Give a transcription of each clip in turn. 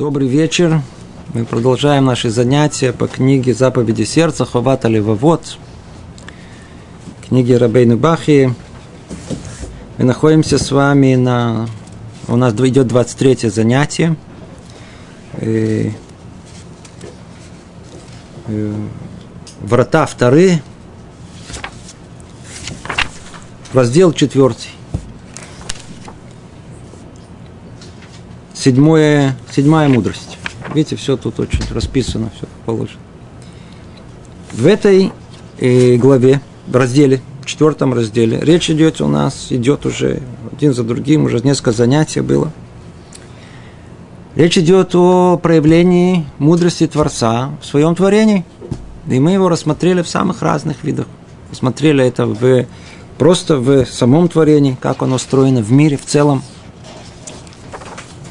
Добрый вечер. Мы продолжаем наши занятия по книге «Заповеди сердца» Ховата Левовод, книги Рабейну Бахи. Мы находимся с вами на... У нас идет 23 занятие. И... Врата вторые. Раздел четвертый. Седьмое, седьмая мудрость. Видите, все тут очень расписано, все положено. В этой э, главе, в разделе, в четвертом разделе, речь идет у нас, идет уже один за другим, уже несколько занятий было. Речь идет о проявлении мудрости Творца в своем творении. И мы его рассмотрели в самых разных видах. Посмотрели это в, просто в самом творении, как оно устроено в мире в целом –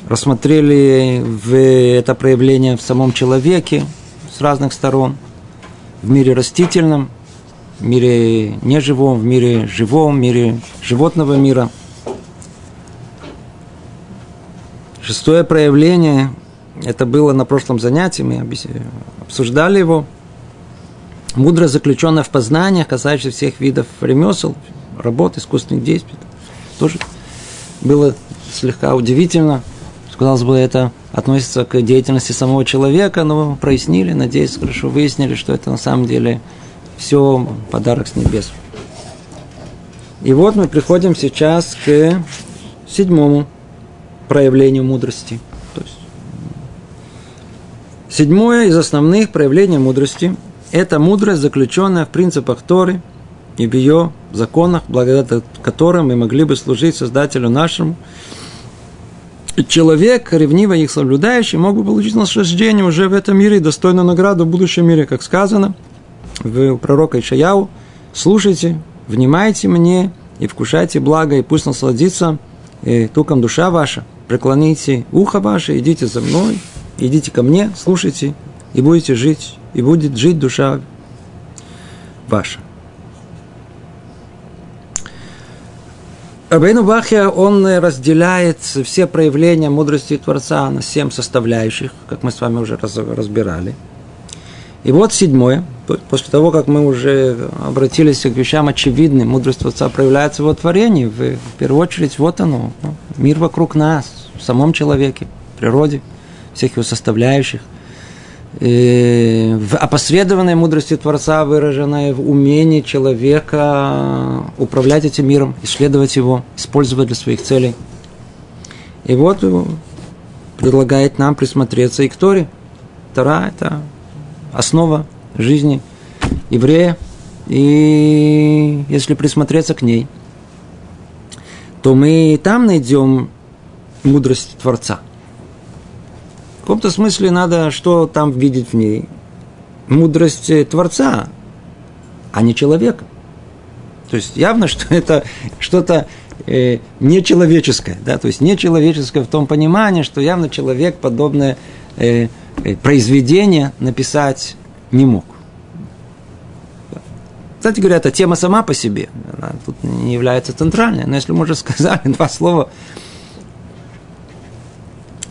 рассмотрели это проявление в самом человеке с разных сторон, в мире растительном, в мире неживом, в мире живом, в мире животного мира. Шестое проявление, это было на прошлом занятии, мы обсуждали его. Мудрость, заключенная в познаниях, касающихся всех видов ремесел, работ, искусственных действий. Тоже было слегка удивительно – казалось бы, это относится к деятельности самого человека, но прояснили, надеюсь, хорошо выяснили, что это на самом деле все подарок с небес. И вот мы приходим сейчас к седьмому проявлению мудрости. То есть, седьмое из основных проявлений мудрости – это мудрость, заключенная в принципах Торы и в ее законах, благодаря которым мы могли бы служить Создателю нашему – человек, ревниво их соблюдающий, мог бы получить наслаждение уже в этом мире и достойную награду в будущем мире, как сказано в пророка Ишаяу. Слушайте, внимайте мне и вкушайте благо, и пусть насладится и туком душа ваша. Преклоните ухо ваше, идите за мной, идите ко мне, слушайте, и будете жить, и будет жить душа ваша. Рабейну Бахья, он разделяет все проявления мудрости Творца на семь составляющих, как мы с вами уже разбирали. И вот седьмое, после того, как мы уже обратились к вещам очевидным, мудрость Творца проявляется в его творении, в, в первую очередь, вот оно, ну, мир вокруг нас, в самом человеке, в природе, всех его составляющих – в опосредованной мудрости Творца, выраженной в умении человека управлять этим миром, исследовать его, использовать для своих целей. И вот предлагает нам присмотреться и к Торе. Тора – это основа жизни еврея. И если присмотреться к ней, то мы там найдем мудрость Творца – каком-то смысле надо что там видеть в ней? Мудрость Творца, а не человека. То есть явно, что это что-то э, нечеловеческое, да, то есть нечеловеческое в том понимании, что явно человек подобное э, э, произведение написать не мог. Кстати говоря, эта тема сама по себе, она тут не является центральной, но если мы уже сказали два слова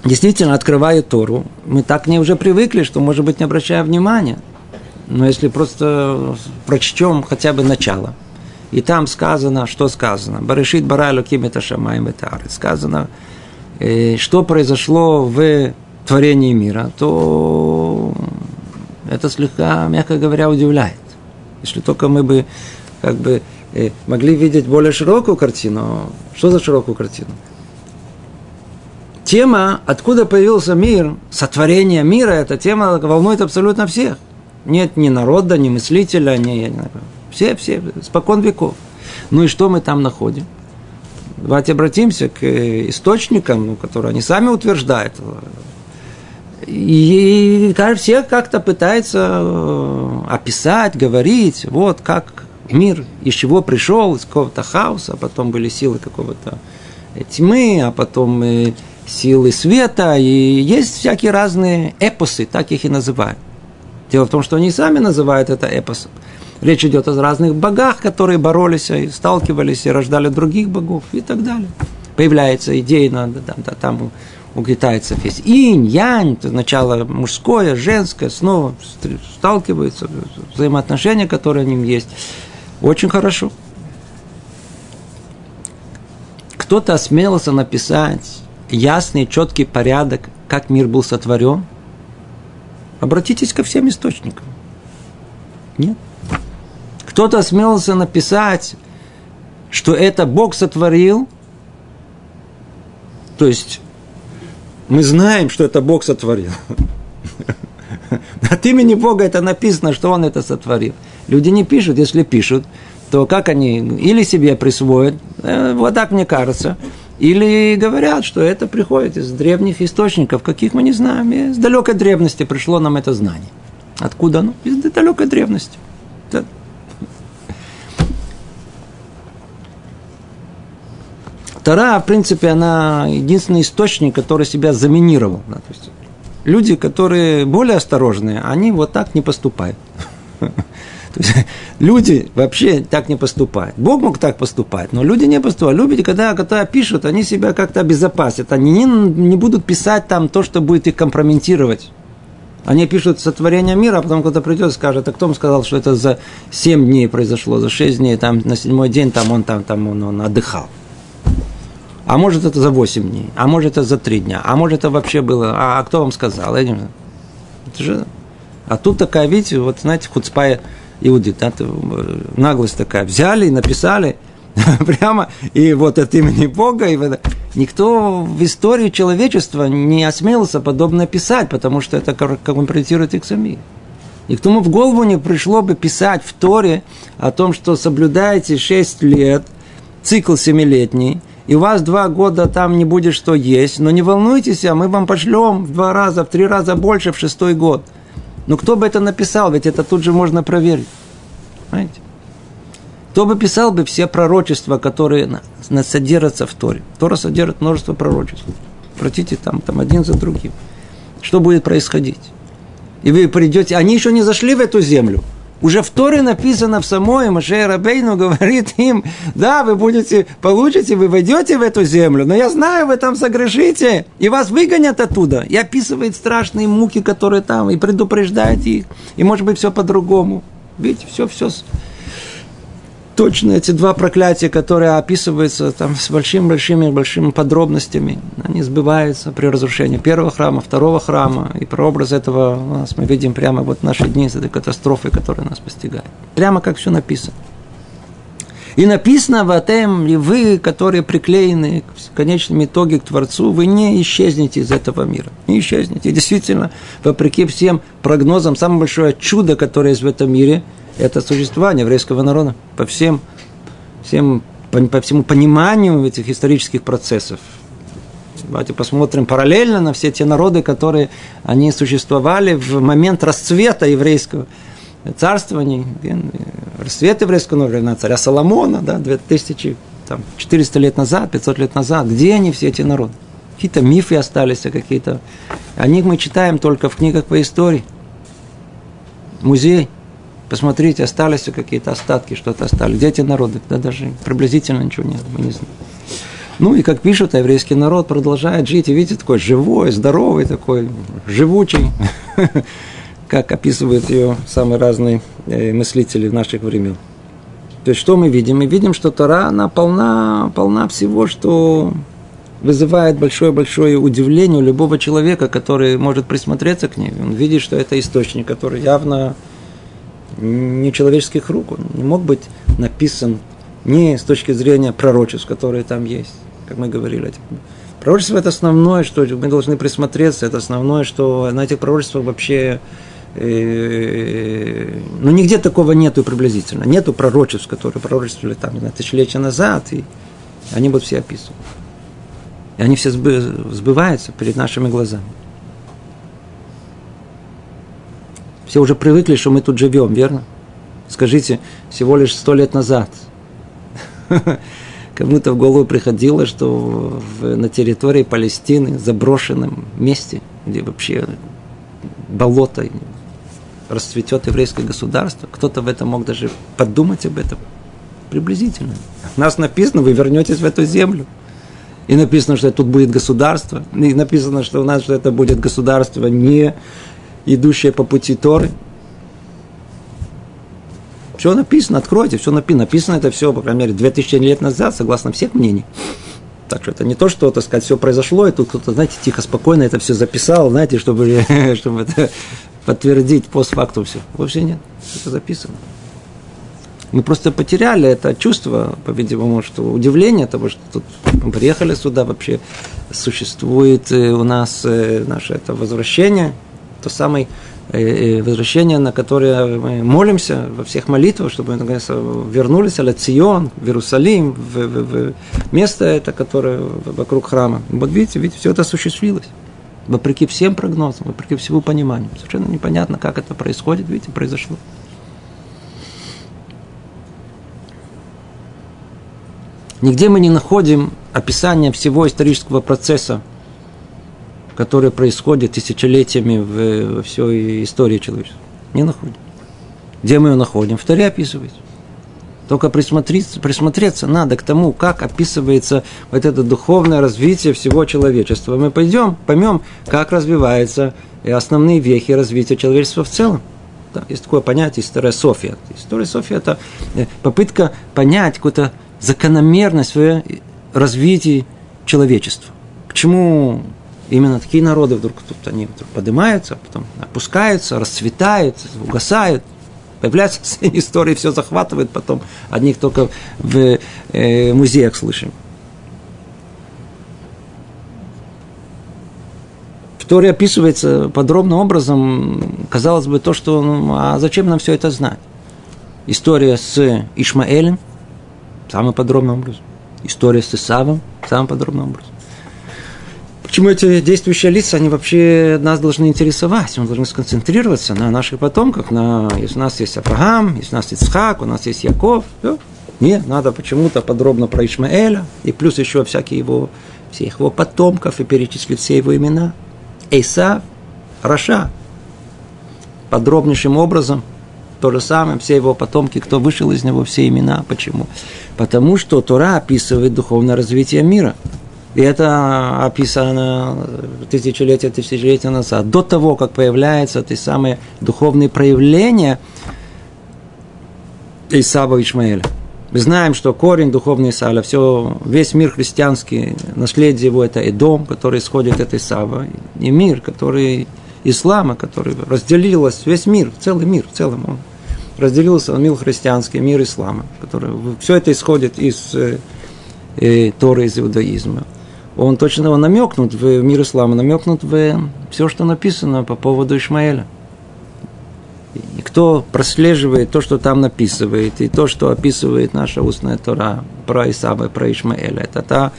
действительно открывает Тору, мы так к ней уже привыкли, что, может быть, не обращая внимания. Но если просто прочтем хотя бы начало, и там сказано, что сказано, Барышит Барайлу Кимета Шамаем сказано, э, что произошло в творении мира, то это слегка, мягко говоря, удивляет. Если только мы бы как бы э, могли видеть более широкую картину. Что за широкую картину? Тема, откуда появился мир, сотворение мира, эта тема волнует абсолютно всех. Нет ни народа, ни мыслителя, ни... Все, все, спокон веков. Ну и что мы там находим? Давайте обратимся к источникам, ну, которые они сами утверждают. И, все как-то пытаются э, описать, говорить, вот как мир, из чего пришел, из какого-то хаоса, а потом были силы какого-то тьмы, а потом силы света, и есть всякие разные эпосы, так их и называют. Дело в том, что они сами называют это эпосом. Речь идет о разных богах, которые боролись и сталкивались, и рождали других богов и так далее. Появляется идея, да, там у китайцев есть инь, янь, это начало мужское, женское, снова сталкиваются, взаимоотношения, которые у них есть. Очень хорошо. Кто-то осмелился написать ясный, четкий порядок, как мир был сотворен. Обратитесь ко всем источникам. Нет. Кто-то осмелился написать, что это Бог сотворил, то есть мы знаем, что это Бог сотворил. От имени Бога это написано, что Он это сотворил. Люди не пишут, если пишут, то как они или себе присвоят, э, вот так мне кажется, или говорят, что это приходит из древних источников, каких мы не знаем, из далекой древности пришло нам это знание. Откуда оно? Из далекой древности. Да. Тара, в принципе, она единственный источник, который себя заминировал. Да, то есть люди, которые более осторожные, они вот так не поступают. То есть, люди вообще так не поступают. Бог мог так поступать, но люди не поступают. Люди, когда, когда пишут, они себя как-то обезопасят. Они не, не будут писать там то, что будет их компрометировать. Они пишут сотворение мира, а потом кто-то придет и скажет, а кто им сказал, что это за 7 дней произошло, за 6 дней, там на седьмой день там он, там, там он, он отдыхал. А может это за 8 дней, а может это за 3 дня, а может это вообще было, а, а кто вам сказал? Это же... А тут такая, видите, вот знаете, худспая иудит, да, наглость такая, взяли и написали прямо, и вот от имени Бога, и вот, никто в истории человечества не осмелился подобное писать, потому что это компрометирует их самих. Никому в голову не пришло бы писать в Торе о том, что соблюдаете 6 лет, цикл семилетний, и у вас два года там не будет что есть, но не волнуйтесь, а мы вам пошлем в два раза, в три раза больше в шестой год. Ну кто бы это написал, ведь это тут же можно проверить. Понимаете? Кто бы писал бы все пророчества, которые содержатся в Торе? Тора содержит множество пророчеств. Обратите там, там один за другим. Что будет происходить? И вы придете, они еще не зашли в эту землю – уже в Торе написано в самой, Маше Рабейну говорит им, да, вы будете, получите, вы войдете в эту землю, но я знаю, вы там согрешите, и вас выгонят оттуда. И описывает страшные муки, которые там, и предупреждает их. И может быть все по-другому. Видите, все, все точно эти два проклятия, которые описываются там с большими-большими-большими подробностями, они сбываются при разрушении первого храма, второго храма. И прообраз этого у нас мы видим прямо вот в наши дни с этой катастрофой, которая нас постигает. Прямо как все написано. И написано в Атем, и вы, которые приклеены в конечном итоге к Творцу, вы не исчезнете из этого мира. Не исчезнете. И действительно, вопреки всем прогнозам, самое большое чудо, которое есть в этом мире – это существование еврейского народа по всем, всем по, по всему пониманию этих исторических процессов. Давайте посмотрим параллельно на все те народы, которые они существовали в момент расцвета еврейского царствования, расцвет еврейского времена царя Соломона, да, 2000, там, 400 лет назад, 500 лет назад. Где они, все эти народы? Какие-то мифы остались, а какие-то... О них мы читаем только в книгах по истории. Музей – Посмотрите, остались какие-то остатки, что-то остались. Где эти народы? Да даже приблизительно ничего нет, мы не знаем. Ну и как пишут, еврейский народ продолжает жить, и видите, такой живой, здоровый, такой живучий, как описывают ее самые разные э, мыслители наших времен. То есть что мы видим? Мы видим, что Тора, она полна, полна всего, что вызывает большое-большое удивление у любого человека, который может присмотреться к ней. Он видит, что это источник, который явно не человеческих рук. Он не мог быть написан не с точки зрения пророчеств, которые там есть, как мы говорили. Пророчество – это основное, что мы должны присмотреться, это основное, что на этих пророчествах вообще э, ну, нигде такого нету приблизительно. Нету пророчеств, которые пророчествовали там, знаю, тысячелетия назад, и они будут все описаны. И они все сбываются перед нашими глазами. Все уже привыкли, что мы тут живем, верно? Скажите, всего лишь сто лет назад. Кому-то в голову приходило, что на территории Палестины, заброшенном месте, где вообще болото, расцветет еврейское государство, кто-то в этом мог даже подумать об этом приблизительно. У нас написано, вы вернетесь в эту землю. И написано, что тут будет государство. И написано, что у нас что это будет государство, не идущее по пути Торы. Все написано, откройте, все написано. Написано это все, по крайней мере, 2000 лет назад, согласно всех мнений. Так что это не то, что, так сказать, все произошло, и тут кто-то, знаете, тихо, спокойно это все записал, знаете, чтобы, чтобы это подтвердить постфактум все. Вовсе нет, это записано. Мы просто потеряли это чувство, по-видимому, что удивление того, что тут мы приехали сюда, вообще существует э, у нас э, наше это возвращение, то самое э, возвращение, на которое мы молимся во всех молитвах, чтобы мы наконец вернулись в Цион, в Иерусалим, в, в, в место это, которое вокруг храма. Вот видите, видите, все это осуществилось. Вопреки всем прогнозам, вопреки всему пониманию. Совершенно непонятно, как это происходит, видите, произошло. Нигде мы не находим описания всего исторического процесса, который происходит тысячелетиями в, во всей истории человечества. Не находим. Где мы ее находим? В Торе описывается. Только присмотреться, присмотреться надо к тому, как описывается вот это духовное развитие всего человечества. Мы пойдем, поймем, как развиваются основные вехи развития человечества в целом. Да, есть такое понятие история София. История София – это э, попытка понять какую-то закономерность в развитии человечества. К чему именно такие народы вдруг тут они вдруг поднимаются, потом опускаются, расцветают, угасают, появляются истории, все захватывает, потом одних только в э, музеях слышим. Торе описывается подробным образом, казалось бы, то, что, ну, а зачем нам все это знать? История с Ишмаэлем, самым подробным образом. История с Исавом самым подробным образом. Почему эти действующие лица, они вообще нас должны интересовать? Мы должны сконцентрироваться на наших потомках. На, если у нас есть Авраам, если у нас есть Исхак, у нас есть Яков. Все. Нет, надо почему-то подробно про Ишмаэля, и плюс еще всякие его, всех его потомков, и перечислить все его имена. Эйсав, Раша. Подробнейшим образом – то же самое, все его потомки, кто вышел из него, все имена. Почему? Потому что Тора описывает духовное развитие мира. И это описано тысячелетия, тысячелетия назад. До того, как появляются те самые духовные проявления Исава и Ишмаэля. Мы знаем, что корень духовный Исаля, все, весь мир христианский, наследие его – это и дом, который исходит от Исава, и мир, который ислама, который разделилась, весь мир, целый мир в целом, он разделился на мир христианский, мир ислама, который, все это исходит из э, Торы, из иудаизма. Он точно намекнут в мир ислама, намекнут в все, что написано по поводу Ишмаэля. И кто прослеживает то, что там написывает, и то, что описывает наша устная Тора про Исаба про Ишмаэля, это та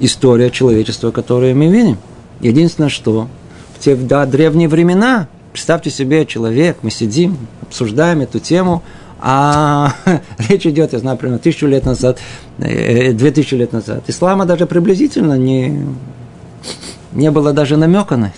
история человечества, которую мы видим. Единственное, что в те да, древние времена, представьте себе, человек, мы сидим, обсуждаем эту тему, а речь идет, я знаю, примерно тысячу лет назад, э, две тысячи лет назад. Ислама даже приблизительно не, не было даже намека на это.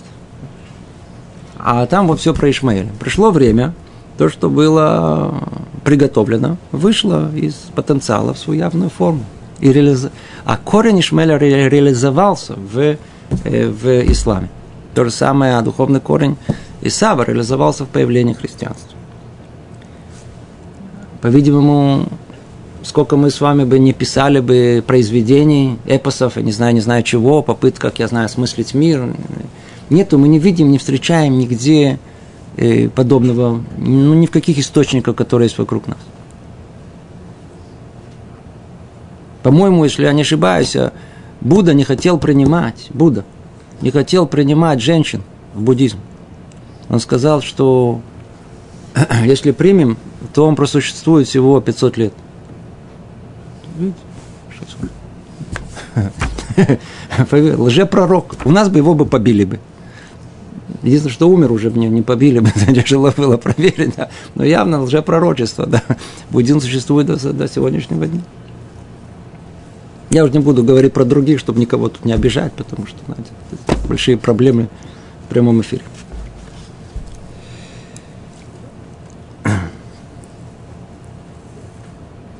А там вот все про Ишмаэля. Пришло время, то, что было приготовлено, вышло из потенциала в свою явную форму. И реализ... А корень Ишмаэля ре... реализовался в, э, в исламе. То же самое, а духовный корень Исава реализовался в появлении христианства. По-видимому, сколько мы с вами бы не писали бы произведений, эпосов, я не знаю, не знаю чего, попытках, я знаю, осмыслить мир, нету, мы не видим, не встречаем нигде э, подобного, ну, ни в каких источниках, которые есть вокруг нас. По-моему, если я не ошибаюсь, Будда не хотел принимать, Будда не хотел принимать женщин в буддизм. Он сказал, что если примем, то он просуществует всего 500 лет. Лжепророк. У нас бы его бы побили бы. Единственное, что умер уже, мне не побили бы, тяжело было проверить, да. но явно лжепророчество, да. Буддизм существует до, до сегодняшнего дня. Я уже не буду говорить про других, чтобы никого тут не обижать, потому что, знаете, большие проблемы в прямом эфире.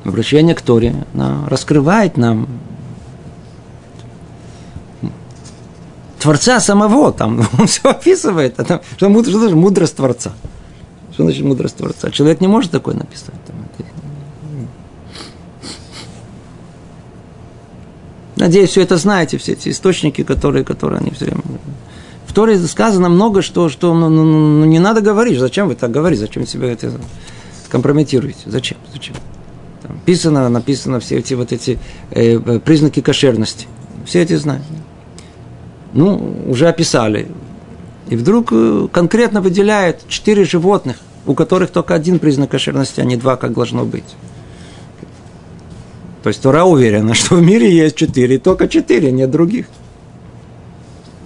Обращение к Торе она раскрывает нам Творца самого, там он все описывает. А там, что, что значит мудрость Творца? Что значит мудрость Творца? Человек не может такое написать. Там, Надеюсь, все это знаете, все эти источники, которые, которые они все время... В Торе сказано много, что, что ну, ну, ну, не надо говорить. Зачем вы так говорите? Зачем себя это компрометируете? Зачем? Зачем? Написано, написано все эти вот эти э, э, признаки кошерности. Все эти знают. Ну, уже описали. И вдруг э, конкретно выделяют четыре животных, у которых только один признак кошерности, а не два, как должно быть. То есть Тора уверена, что в мире есть четыре, только четыре, нет других.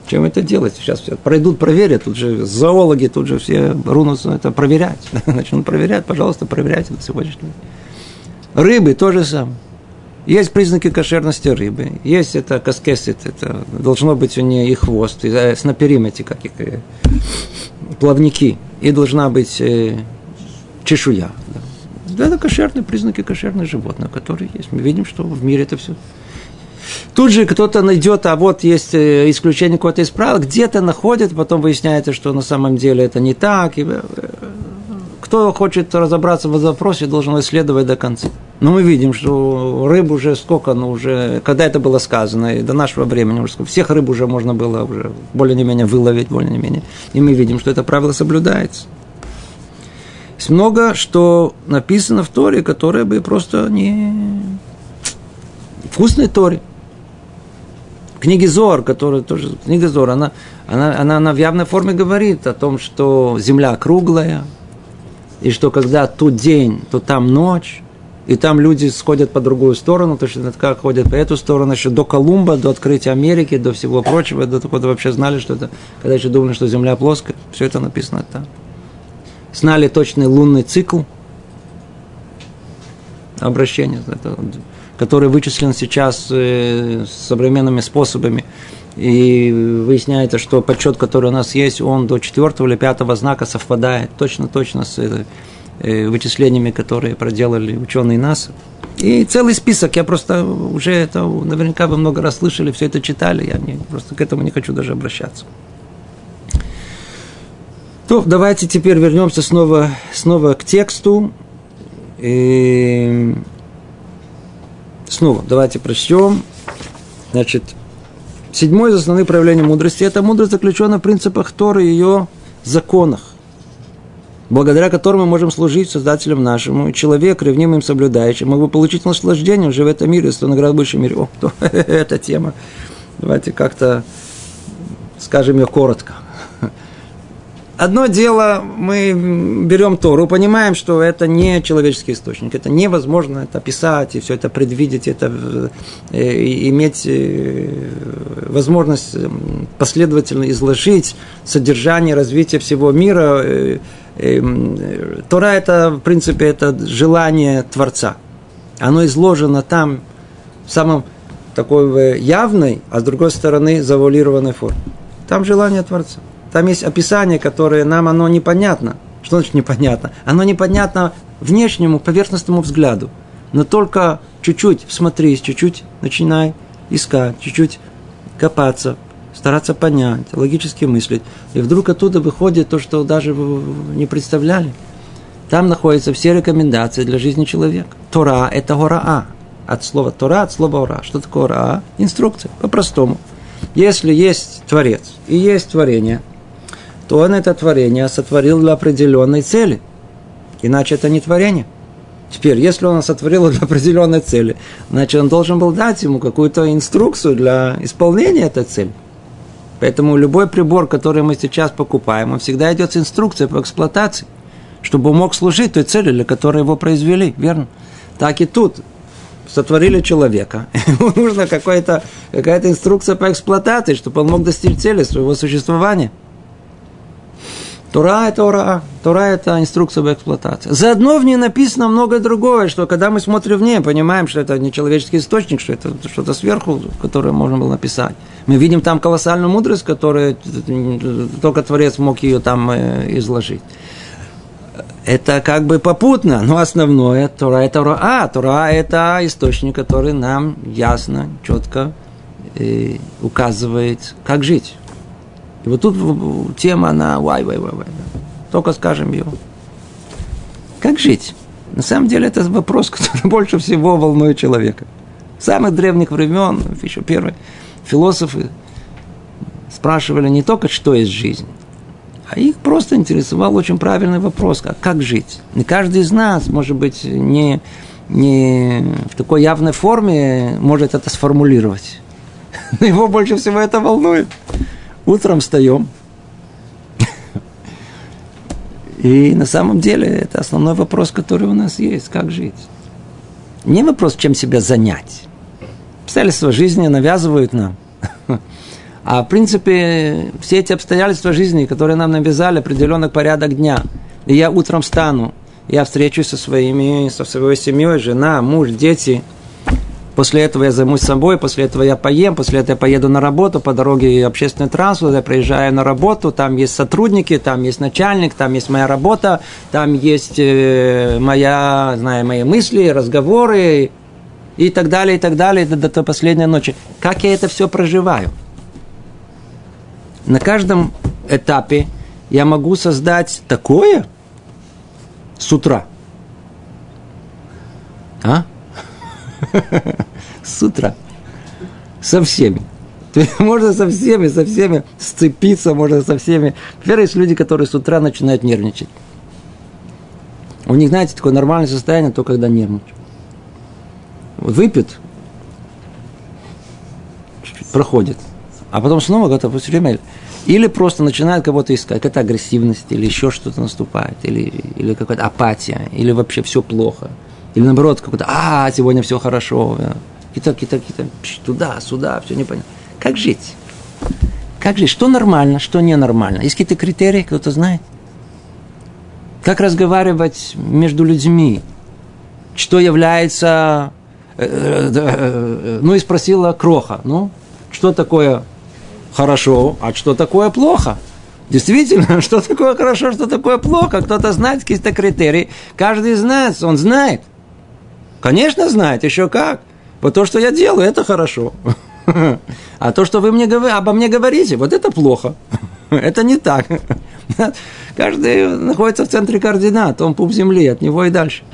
Чем это делать? Сейчас все пройдут, проверят. Тут же зоологи, тут же все рунутся это проверять. Начнут проверять, пожалуйста, проверяйте на сегодняшний день. Рыбы тоже самое. Есть признаки кошерности рыбы. Есть это каскесит, это должно быть у нее и хвост, и э, снаперим эти как их, э, плавники. И должна быть э, чешуя. Да. Это кошерные признаки кошерных животных, которые есть. Мы видим, что в мире это все. Тут же кто-то найдет, а вот есть э, исключение какое-то из правил, где-то находит, потом выясняется, что на самом деле это не так. И кто хочет разобраться в вопросе, должен исследовать до конца. Но мы видим, что рыб уже сколько, ну уже, когда это было сказано, и до нашего времени, уже всех рыб уже можно было уже более-менее выловить, более-менее. И мы видим, что это правило соблюдается. Есть много, что написано в Торе, которое бы просто не... Вкусной Торе. Книги Зор, которая тоже... Книга Зор, она, она, она, она в явной форме говорит о том, что земля круглая, и что когда тут день, то там ночь, и там люди сходят по другую сторону, то есть как ходят по эту сторону, еще до Колумба, до открытия Америки, до всего прочего, до того, вообще знали, что это, когда еще думали, что Земля плоская, все это написано там знали точный лунный цикл обращения, который вычислен сейчас э, современными способами. И выясняется, что подсчет, который у нас есть, он до четвертого или пятого знака совпадает точно-точно с э, вычислениями, которые проделали ученые НАСА. И целый список, я просто уже это, наверняка вы много раз слышали, все это читали, я не, просто к этому не хочу даже обращаться. То, давайте теперь вернемся снова, снова к тексту. И снова давайте прочтем. Значит, седьмое из основных проявлений мудрости – это мудрость заключена в принципах Торы и ее законах, благодаря которым мы можем служить Создателем нашему. И человек, ревнимым соблюдающим, мог бы получить наслаждение уже в этом мире, если наград в высшем мире. О, то, тема. Давайте как-то скажем ее коротко. Одно дело, мы берем Тору, понимаем, что это не человеческий источник, это невозможно это описать и все это предвидеть, это э, иметь э, возможность э, последовательно изложить содержание развития всего мира. Э, э, Тора это, в принципе, это желание Творца. Оно изложено там в самом такой явной, а с другой стороны завуалированной форме. Там желание Творца. Там есть описание, которое нам оно непонятно. Что значит непонятно? Оно непонятно внешнему, поверхностному взгляду. Но только чуть-чуть всмотрись, чуть-чуть начинай искать, чуть-чуть копаться, стараться понять, логически мыслить. И вдруг оттуда выходит то, что даже не представляли. Там находятся все рекомендации для жизни человека. Тора – это гораа. От слова Тора, от слова ора. Что такое ора? Инструкция, по-простому. Если есть Творец и есть творение – то он это творение сотворил для определенной цели. Иначе это не творение. Теперь, если он сотворил для определенной цели, значит, он должен был дать ему какую-то инструкцию для исполнения этой цели. Поэтому любой прибор, который мы сейчас покупаем, он всегда идет с инструкцией по эксплуатации, чтобы он мог служить той цели, для которой его произвели, верно? Так и тут. Сотворили человека. Ему нужна какая-то инструкция по эксплуатации, чтобы он мог достичь цели своего существования – Тора – это ура, Тора – это инструкция об эксплуатации. Заодно в ней написано многое другое, что когда мы смотрим в ней, понимаем, что это не человеческий источник, что это что-то сверху, которое можно было написать. Мы видим там колоссальную мудрость, которую только Творец мог ее там э, изложить. Это как бы попутно, но основное Тора – это Тора. А, Тора – это источник, который нам ясно, четко э, указывает, как жить И вот тут тема, она, вай, вай, вай, вай. Только скажем ее. Как жить? На самом деле это вопрос, который больше всего волнует человека. С самых древних времен, еще первые философы спрашивали не только, что есть жизнь, а их просто интересовал очень правильный вопрос, как, как жить. Не каждый из нас, может быть, не, не в такой явной форме может это сформулировать. Но его больше всего это волнует. Утром встаем. И на самом деле это основной вопрос, который у нас есть, как жить. Не вопрос, чем себя занять. Обстоятельства жизни навязывают нам. А в принципе, все эти обстоятельства жизни, которые нам навязали, определенный порядок дня. И я утром встану, я встречусь со своими, со своей семьей, жена, муж, дети. После этого я займусь собой, после этого я поем, после этого я поеду на работу, по дороге общественный транспорт, я приезжаю на работу, там есть сотрудники, там есть начальник, там есть моя работа, там есть э, моя, знаю, мои мысли, разговоры и так далее, и так далее, до, до, до последней ночи. Как я это все проживаю? на каждом этапе я могу создать такое с утра. А? С утра. Со всеми. Можно со всеми, со всеми сцепиться, можно со всеми. Во-первых, есть люди, которые с утра начинают нервничать. У них, знаете, такое нормальное состояние, то когда нервничают. Выпьют, проходит. А потом снова готов все время или просто начинает кого-то искать, какая-то агрессивность, или еще что-то наступает, или, или какая-то апатия, или вообще все плохо. Или наоборот, какой-то, а, сегодня все хорошо. Какие-то, какие-то, какие-то, туда, сюда, все непонятно. Как жить? Как жить? Что нормально, что ненормально? Есть какие-то критерии, кто-то знает? Как разговаривать между людьми? Что является... Э, э, э, ну и спросила Кроха, ну, что такое хорошо, а что такое плохо. Действительно, что такое хорошо, что такое плохо. Кто-то знает какие-то критерии. Каждый нас, он знает. Конечно, знает, еще как. Вот то, что я делаю, это хорошо. А то, что вы мне, обо мне говорите, вот это плохо. Это не так. Каждый находится в центре координат, он пуп земли, от него и дальше.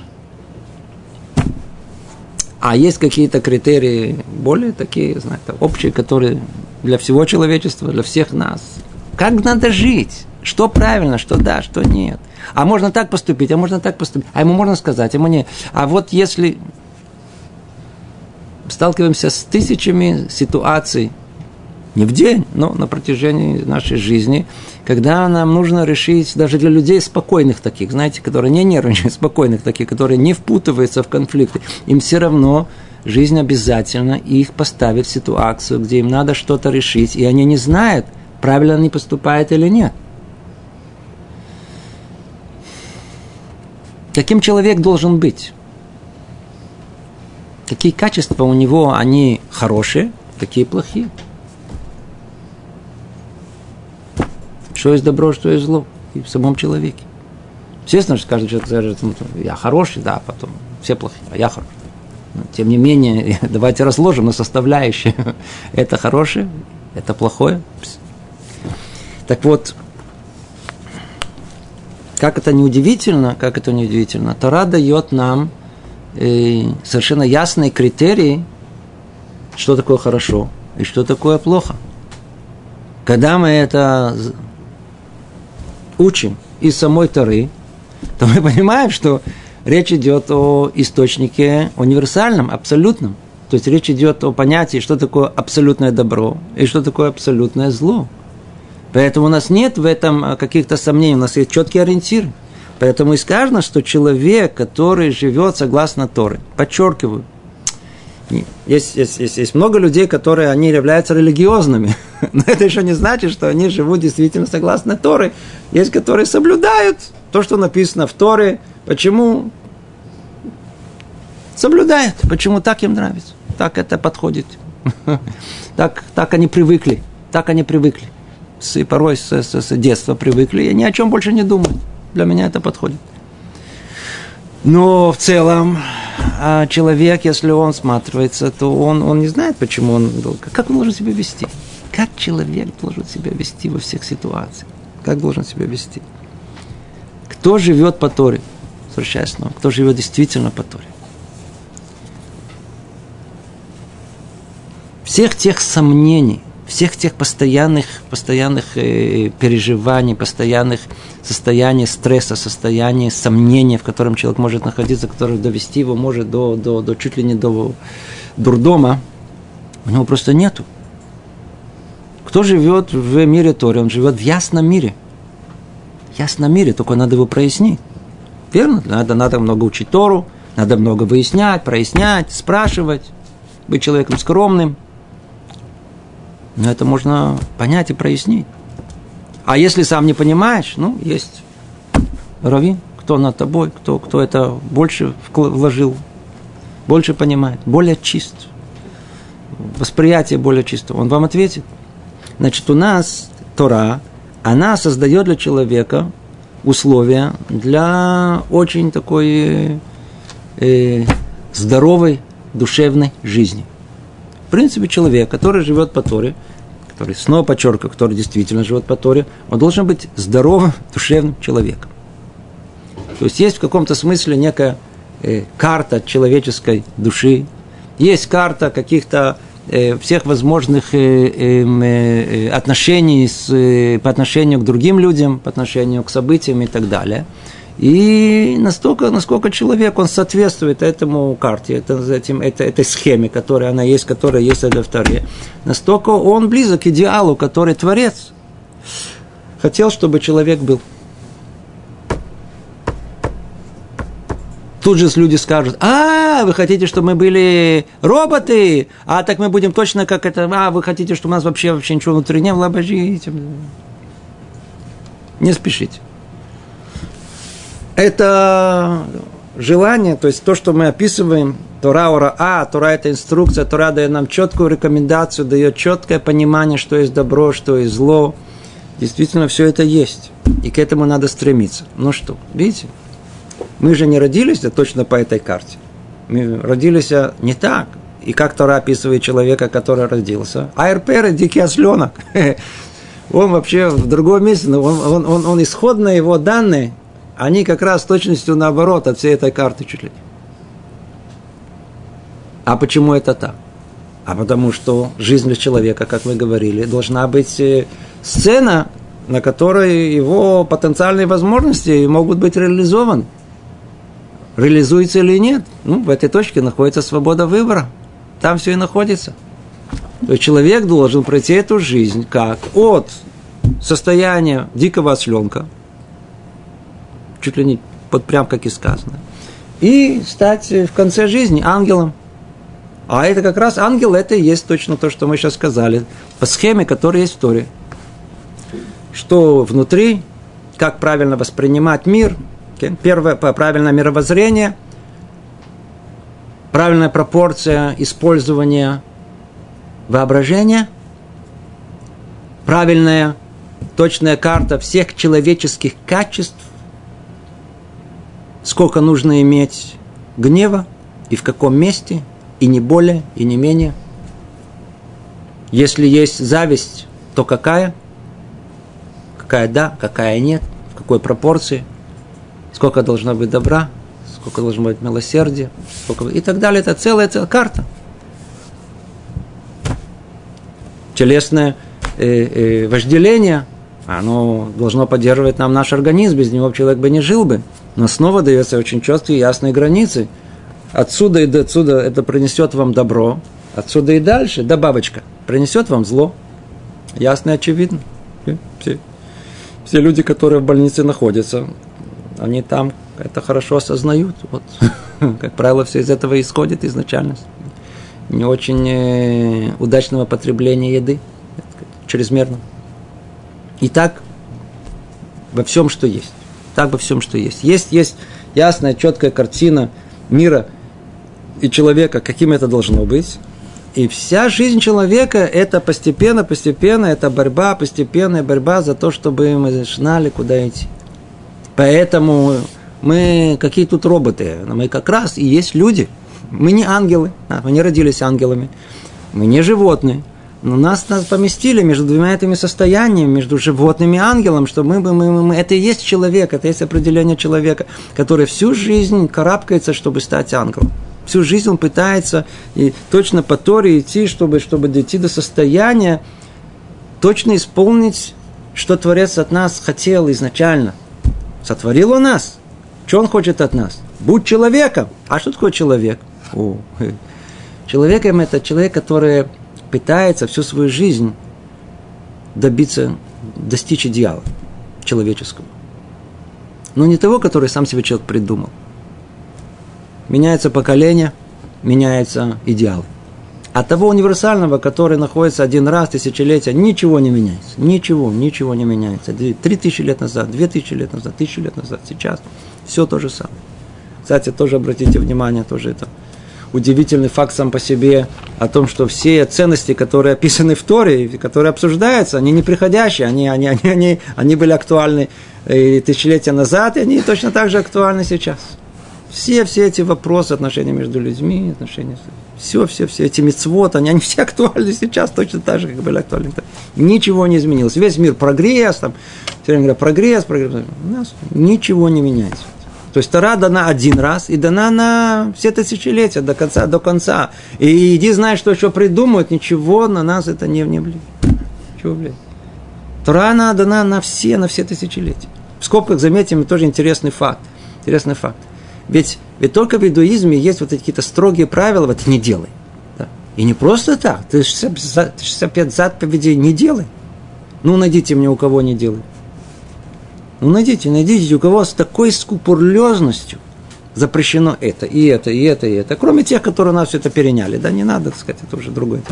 А есть какие-то критерии более такие, знаете, общие, которые для всего человечества, для всех нас. Как надо жить? Что правильно, что да, что нет. А можно так поступить, а можно так поступить. А ему можно сказать, а ему не. А вот если сталкиваемся с тысячами ситуаций, не в день, но на протяжении нашей жизни, когда нам нужно решить даже для людей спокойных таких, знаете, которые не нервничают, спокойных таких, которые не впутываются в конфликты, им все равно жизнь обязательно их поставит в ситуацию, где им надо что-то решить, и они не знают, правильно они поступают или нет. Каким человек должен быть? Какие качества у него, они хорошие, какие плохие? Что есть добро, что есть зло и в самом человеке. Естественно, что каждый человек скажет, «Ну, я хороший, да, потом все плохие, а я хороший. Но, тем не менее, давайте разложим на составляющие. Это хорошее, это плохое. Так вот, как это неудивительно, как это неудивительно, Тора дает нам э, совершенно ясные критерии, что такое хорошо и что такое плохо. Когда мы это учим из самой Торы, то мы понимаем, что речь идет о источнике универсальном, абсолютном. То есть речь идет о понятии, что такое абсолютное добро и что такое абсолютное зло. Поэтому у нас нет в этом каких-то сомнений, у нас есть четкий ориентир. Поэтому и сказано, что человек, который живет согласно Торы, подчеркиваю, есть, есть, есть, есть много людей, которые они являются религиозными, но это еще не значит, что они живут действительно согласно Торы. Есть, которые соблюдают то, что написано в Торе. Почему? Соблюдают. Почему так им нравится? Так это подходит. Так, так они привыкли. Так они привыкли. С, порой с, с, с детства привыкли. И ни о чем больше не думают. Для меня это подходит. Но в целом а человек, если он сматривается, то он, он не знает, почему он... Как он должен себя вести? как человек должен себя вести во всех ситуациях. Как должен себя вести. Кто живет по Торе? Возвращаясь снова. Кто живет действительно по Торе? Всех тех сомнений, всех тех постоянных, постоянных э, переживаний, постоянных состояний стресса, состояний сомнения, в котором человек может находиться, который довести его может до, до, до чуть ли не до дурдома, у него просто нету. Кто живет в мире Торе, он живет в ясном мире. В ясном мире, только надо его прояснить. Верно? Надо, надо много учить Тору, надо много выяснять, прояснять, спрашивать, быть человеком скромным. Но это можно понять и прояснить. А если сам не понимаешь, ну, есть раввин, кто над тобой, кто, кто это больше вложил, больше понимает, более чист, восприятие более чисто, он вам ответит. Значит, у нас Тора, она создает для человека условия для очень такой э, здоровой душевной жизни. Принципе, человек, который живет по Торе, который, снова подчеркиваю, который действительно живет по Торе, он должен быть здоровым душевным человеком. То есть есть в каком-то смысле некая э, карта человеческой души, есть карта каких-то Э, всех возможных э, эм, э, отношений с, по отношению к другим людям, по отношению к событиям и так далее. И настолько, насколько человек, он соответствует этому карте, это, этим, это, этой схеме, которая она есть, которая есть в Торе, настолько он близок к идеалу, который Творец хотел, чтобы человек был. Тут же люди скажут, а, вы хотите, чтобы мы были роботы, а так мы будем точно как это, а, вы хотите, чтобы у нас вообще, вообще ничего внутри не было, обождите. Не спешите. Это желание, то есть то, что мы описываем, Тора Ора А, Тора это инструкция, Тора дает нам четкую рекомендацию, дает четкое понимание, что есть добро, что есть зло. Действительно, все это есть. И к этому надо стремиться. Ну что, видите? Мы же не родились точно по этой карте. Мы родились а, не так. И как Тора описывает человека, который родился. Айрпер – дикий осленок. Он вообще в другом месте, но он, он, он, он исходные его данные, они как раз точностью наоборот от всей этой карты чуть ли не. А почему это так? А потому что жизнь для человека, как мы говорили, должна быть э, сцена, на которой его потенциальные возможности могут быть реализованы реализуется или нет. Ну, в этой точке находится свобода выбора. Там все и находится. То есть человек должен пройти эту жизнь как от состояния дикого осленка, чуть ли не под прям как и сказано, и стать в конце жизни ангелом. А это как раз ангел, это и есть точно то, что мы сейчас сказали, по схеме, которая есть в Торе. Что внутри, как правильно воспринимать мир – Первое, правильное мировоззрение, правильная пропорция использования воображения, правильная точная карта всех человеческих качеств, сколько нужно иметь гнева и в каком месте, и не более, и не менее. Если есть зависть, то какая? Какая да, какая нет, в какой пропорции – сколько должно быть добра, сколько должно быть милосердия, сколько... и так далее. Это целая, целая карта. Телесное э, э, вожделение, оно должно поддерживать нам наш организм, без него человек бы не жил бы. Но снова дается очень четкие ясные границы. Отсюда и до отсюда это принесет вам добро, отсюда и дальше, да бабочка, принесет вам зло. Ясно и очевидно. Все, все люди, которые в больнице находятся, они там это хорошо осознают. Вот, как правило, все из этого исходит изначально. Не очень э, удачного потребления еды, чрезмерно. И так во всем, что есть. Так во всем, что есть. Есть, есть ясная, четкая картина мира и человека, каким это должно быть. И вся жизнь человека – это постепенно, постепенно, это борьба, постепенная борьба за то, чтобы мы знали, куда идти. Поэтому мы какие тут роботы? Мы как раз и есть люди. Мы не ангелы, мы не родились ангелами. Мы не животные. Но нас, нас поместили между двумя этими состояниями, между животными и ангелом, что мы, мы, мы, мы, это и есть человек, это есть определение человека, который всю жизнь карабкается, чтобы стать ангелом. Всю жизнь он пытается и точно по Торе идти, чтобы, чтобы дойти до состояния, точно исполнить, что Творец от нас хотел изначально. Сотворил он нас. Что он хочет от нас? Будь человеком. А что такое человек? О, человеком это человек, который пытается всю свою жизнь добиться, достичь идеала человеческого. Но не того, который сам себе человек придумал. Меняется поколение, меняется идеал. От того универсального, который находится один раз, тысячелетия, ничего не меняется. Ничего, ничего не меняется. Три тысячи лет назад, две тысячи лет назад, тысячу лет назад, сейчас. Все то же самое. Кстати, тоже обратите внимание, тоже это удивительный факт сам по себе о том, что все ценности, которые описаны в Торе, которые обсуждаются, они неприходящие, они, они, они, они, они были актуальны и тысячелетия назад, и они точно так же актуальны сейчас. Все, все эти вопросы, отношения между людьми, отношения, все, все, все эти мецвод, они, они все актуальны сейчас, точно так же, как были актуальны. Ничего не изменилось. Весь мир прогресс, там, все время говорят, прогресс, прогресс. У нас ничего не меняется. То есть Тара дана один раз и дана на все тысячелетия, до конца, до конца. И иди знай, что еще придумают, ничего на нас это не, не влияет. Чего влияет? Тора она дана на все, на все тысячелетия. В скобках заметим тоже интересный факт. Интересный факт. Ведь, ведь только в иудаизме есть вот какие-то строгие правила, вот не делай. Да. И не просто так. Ты 65 заповедей не делай. Ну, найдите мне, у кого не делай. Ну, найдите, найдите, у кого с такой скупурлезностью запрещено это, и это, и это, и это. Кроме тех, которые нас все это переняли. Да, не надо, так сказать, это уже другое.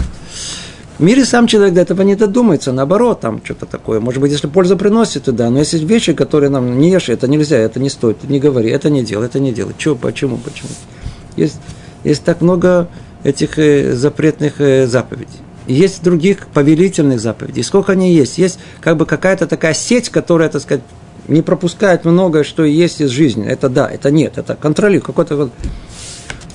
В мире сам человек до этого не додумается, наоборот, там что-то такое. Может быть, если польза приносит, то да. Но есть вещи, которые нам не ешь, это нельзя, это не стоит, не говори, это не делай, это не делай. Чего, почему, почему? Есть, есть так много этих э, запретных э, заповедей. Есть других повелительных заповедей. Сколько они есть? Есть как бы какая-то такая сеть, которая, так сказать, не пропускает многое, что есть из жизни. Это да, это нет, это контролирует какой-то вот.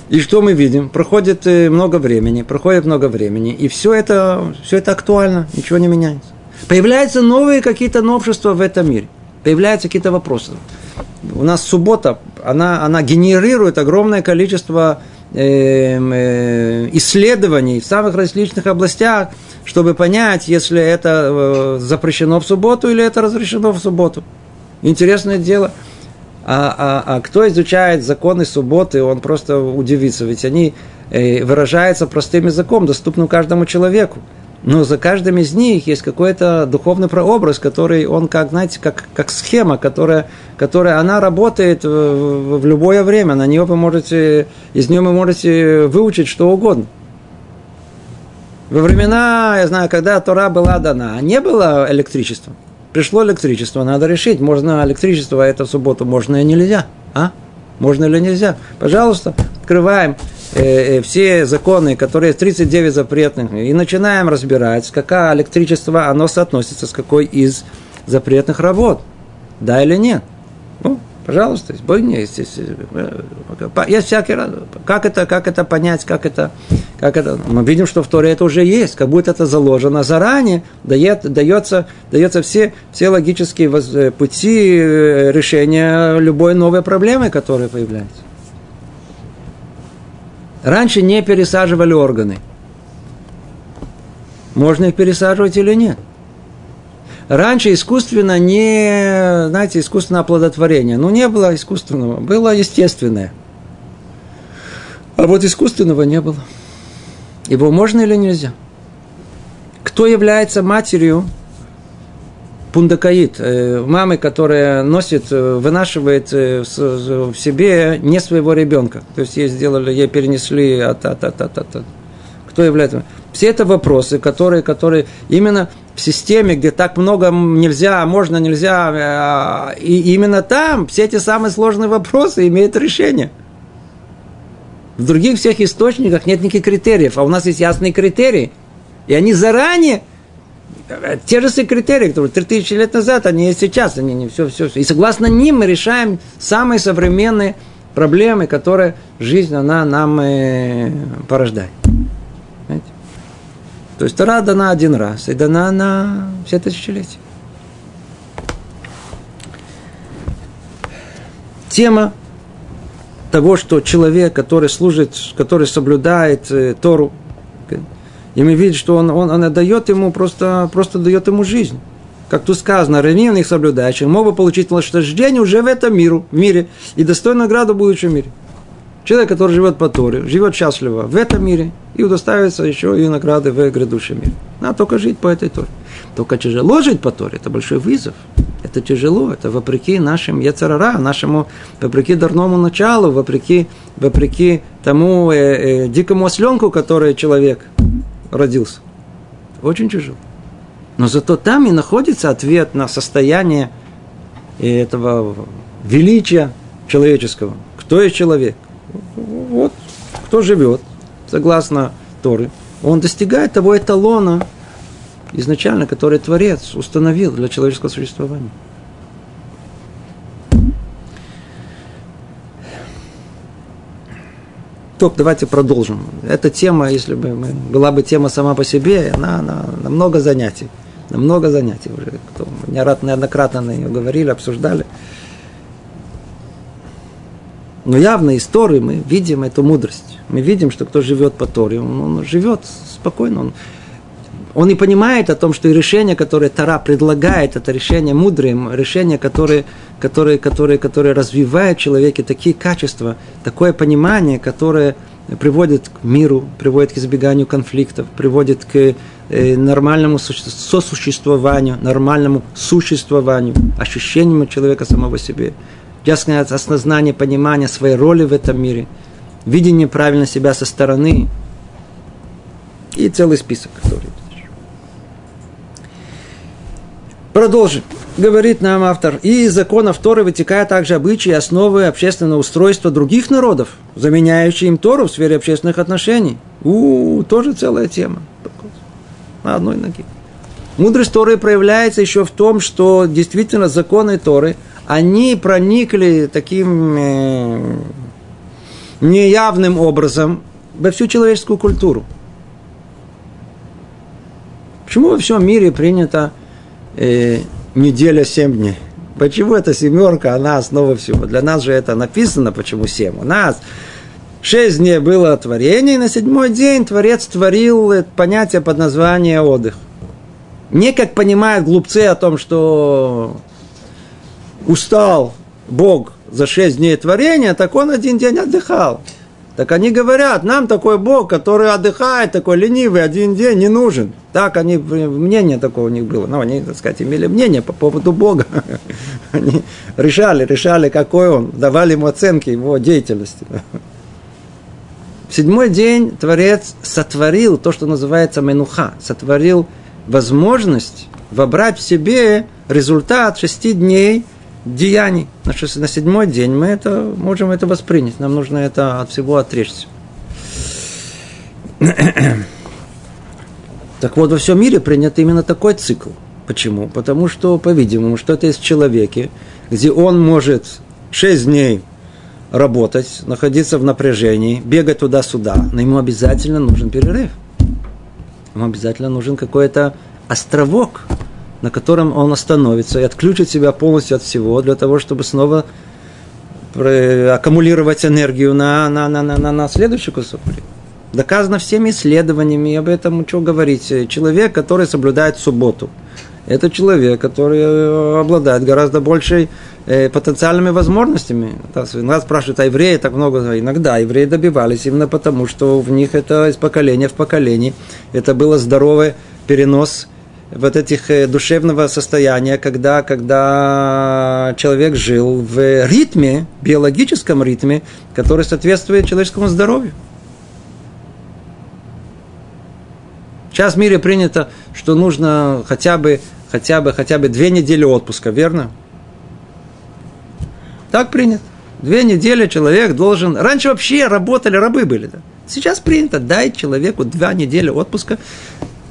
И что мы видим? Проходит э, много времени, проходит много времени, и все это, все это актуально, ничего не меняется. Появляются новые какие-то новшества в этом мире, появляются какие-то вопросы. У нас суббота, она, она генерирует огромное количество э, э, исследований в самых различных областях, чтобы понять, если это э, запрещено в субботу или это разрешено в субботу. Интересное дело. А, а, а кто изучает законы субботы, он просто удивится, ведь они э, выражаются простым языком, доступным каждому человеку. Но за каждым из них есть какой-то духовный прообраз, который он, как, знаете, как, как схема, которая, которая она работает в, в любое время. На нее вы можете, из нее вы можете выучить что угодно. Во времена, я знаю, когда Тора была дана, не было электричества пришло электричество, надо решить, можно электричество эту субботу, можно и нельзя. А? Можно или нельзя? Пожалуйста, открываем э, э, все законы, которые 39 запретных, и начинаем разбирать, какое электричество, оно соотносится с какой из запретных работ. Да или нет? Пожалуйста, не есть, есть, есть всякий как это, как это понять, как это, как это. Мы видим, что в Торе это уже есть, как будто это заложено заранее, дает, дается, дается все, все логические э, пути э, решения любой новой проблемы, которая появляется. Раньше не пересаживали органы. Можно их пересаживать или нет? Раньше искусственно не, знаете, искусственное оплодотворение. Ну, не было искусственного, было естественное. А вот искусственного не было. Его можно или нельзя? Кто является матерью пундакаид, э, мамы, которая носит, э, вынашивает э, в себе не своего ребенка. То есть ей сделали, ей перенесли от, от, от, от, от. Кто является? Все это вопросы, которые, которые именно в системе, где так много нельзя, можно, нельзя, э, и именно там все эти самые сложные вопросы имеют решение. В других всех источниках нет никаких критериев, а у нас есть ясные критерии. И они заранее, э, те же критерии, которые 3000 лет назад, они есть сейчас, они не все, все, все. И согласно ним мы решаем самые современные проблемы, которые жизнь, она нам э, порождает. То есть Тора дана один раз и дана на все тысячелетия. Тема того, что человек, который служит, который соблюдает э, Тору, и мы видим, что он, он, он дает ему, просто, просто дает ему жизнь. Как тут сказано, ревнивых соблюдающих могут получить наслаждение уже в этом миру, в мире и достойную награду в будущем мире. Человек, который живет по Торе, живет счастливо в этом мире и удостаивается еще и награды в грядущем мире. Надо только жить по этой Торе. Только тяжело жить по Торе, это большой вызов. Это тяжело, это вопреки нашим яцерара, нашему, вопреки дарному началу, вопреки, вопреки тому э, э, дикому осленку, который человек родился. Очень тяжело. Но зато там и находится ответ на состояние этого величия человеческого. Кто есть человек? Вот кто живет, согласно Торы, он достигает того эталона, изначально, который Творец установил для человеческого существования. Так, давайте продолжим. Эта тема, если бы мы, была бы тема сама по себе, она, она на много занятий. На много занятий уже. Кто, неоднократно на нее говорили, обсуждали. Но явно из Торы мы видим эту мудрость. Мы видим, что кто живет по Торе, он, он живет спокойно, он, он не понимает о том, что решение, которое Тора предлагает, это решение мудрое, решение, которое, которое, которое, которое развивает в человеке такие качества, такое понимание, которое приводит к миру, приводит к избеганию конфликтов, приводит к э, нормальному сосуществованию, нормальному существованию, ощущению человека самого себе ясное осознание, понимание своей роли в этом мире, видение правильно себя со стороны и целый список, который Продолжим. Говорит нам автор. И из законов Торы вытекают также обычаи и основы общественного устройства других народов, заменяющие им Тору в сфере общественных отношений. У, -у, -у тоже целая тема. На одной ноге. Мудрость Торы проявляется еще в том, что действительно законы Торы – они проникли таким э, неявным образом во всю человеческую культуру. Почему во всем мире принято э, неделя семь дней? Почему эта семерка, она основа всего? Для нас же это написано, почему семь. У нас шесть дней было творение, и на седьмой день Творец творил понятие под названием отдых. Не как понимают глупцы о том, что устал Бог за шесть дней творения, так он один день отдыхал. Так они говорят, нам такой Бог, который отдыхает, такой ленивый, один день не нужен. Так они, мнение такое у них было. Ну, они, так сказать, имели мнение по поводу Бога. Они решали, решали, какой он, давали ему оценки его деятельности. В седьмой день Творец сотворил то, что называется менуха, сотворил возможность вобрать в себе результат шести дней – деяний. На, на седьмой день мы это, можем это воспринять. Нам нужно это от всего отречься. Так вот, во всем мире принят именно такой цикл. Почему? Потому что, по-видимому, что-то есть в человеке, где он может шесть дней работать, находиться в напряжении, бегать туда-сюда, но ему обязательно нужен перерыв. Ему обязательно нужен какой-то островок, на котором он остановится и отключит себя полностью от всего для того, чтобы снова аккумулировать энергию на, на, на, на, на, на следующий кусок Доказано всеми исследованиями, об этом что говорить. Человек, который соблюдает субботу, это человек, который э, обладает гораздо большей э, потенциальными возможностями. Нас спрашивают, а евреи так много? Иногда евреи добивались именно потому, что в них это из поколения в поколение. Это было здоровый перенос вот этих э, душевного состояния, когда, когда человек жил в ритме, биологическом ритме, который соответствует человеческому здоровью. Сейчас в мире принято, что нужно хотя бы, хотя бы, хотя бы две недели отпуска, верно? Так принято. Две недели человек должен... Раньше вообще работали, рабы были. Да? Сейчас принято дать человеку два недели отпуска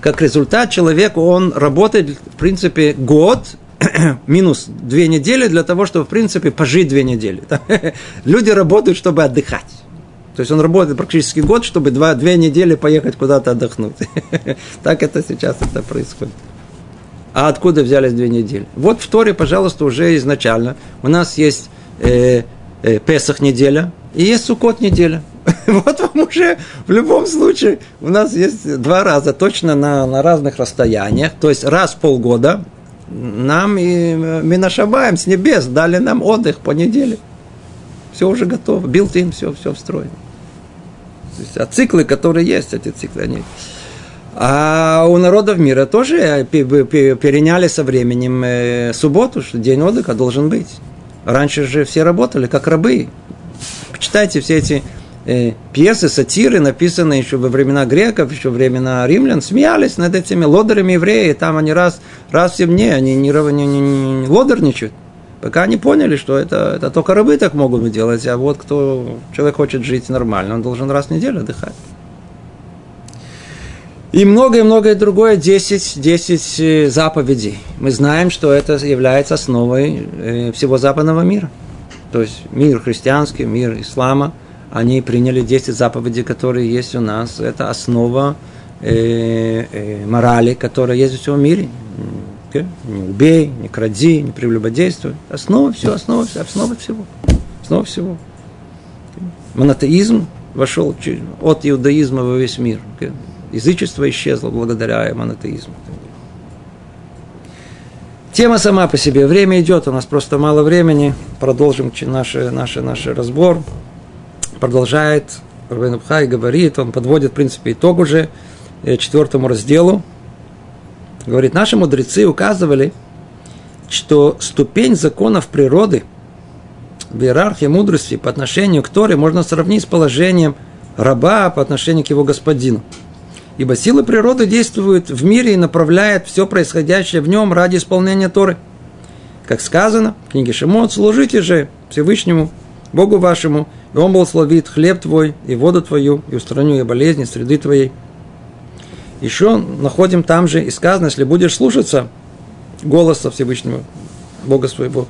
как результат человек, он работает, в принципе, год, минус две недели для того, чтобы, в принципе, пожить две недели. Люди работают, чтобы отдыхать. То есть он работает практически год, чтобы два, две недели поехать куда-то отдохнуть. Так это сейчас это происходит. А откуда взялись две недели? Вот в Торе, пожалуйста, уже изначально у нас есть э, э, Песах неделя и есть Сукот неделя. Вот вам уже в любом случае у нас есть два раза точно на, на разных расстояниях. То есть раз в полгода нам и Минашабаем с небес дали нам отдых по неделе. Все уже готово. Билтин, все, все встроено. То есть, а циклы, которые есть, эти циклы, они... А у народов мира тоже переняли со временем э, субботу, что день отдыха должен быть. Раньше же все работали как рабы. Почитайте все эти э, пьесы, сатиры, написанные еще во времена греков, еще во времена римлян, смеялись над этими лодерами евреи. Там они раз, раз в дне, они не, не, не, не лодерничают. Пока они поняли, что это, это только рабы так могут делать, а вот кто, человек хочет жить нормально, он должен раз в неделю отдыхать. И многое-многое другое, 10, 10 э, заповедей. Мы знаем, что это является основой э, всего западного мира. То есть мир христианский, мир ислама, они приняли 10 заповедей, которые есть у нас. Это основа э, э, морали, которая есть в всем мире не убей, не кради, не прелюбодействуй. Основа все, основа, основа всего. Основа всего. Монотеизм вошел от иудаизма во весь мир. Язычество исчезло благодаря монотеизму. Тема сама по себе. Время идет, у нас просто мало времени. Продолжим наш, наш, наш разбор. Продолжает Рабин Бхай говорит, он подводит, в принципе, итог уже э, четвертому разделу Говорит, наши мудрецы указывали, что ступень законов природы в иерархии мудрости по отношению к Торе можно сравнить с положением раба по отношению к его господину. Ибо силы природы действуют в мире и направляют все происходящее в нем ради исполнения Торы. Как сказано в книге Шимот, служите же Всевышнему, Богу вашему, и Он благословит хлеб твой и воду твою, и устраню я болезни среды твоей еще находим там же и сказано, если будешь слушаться голоса Всевышнего, Бога своего,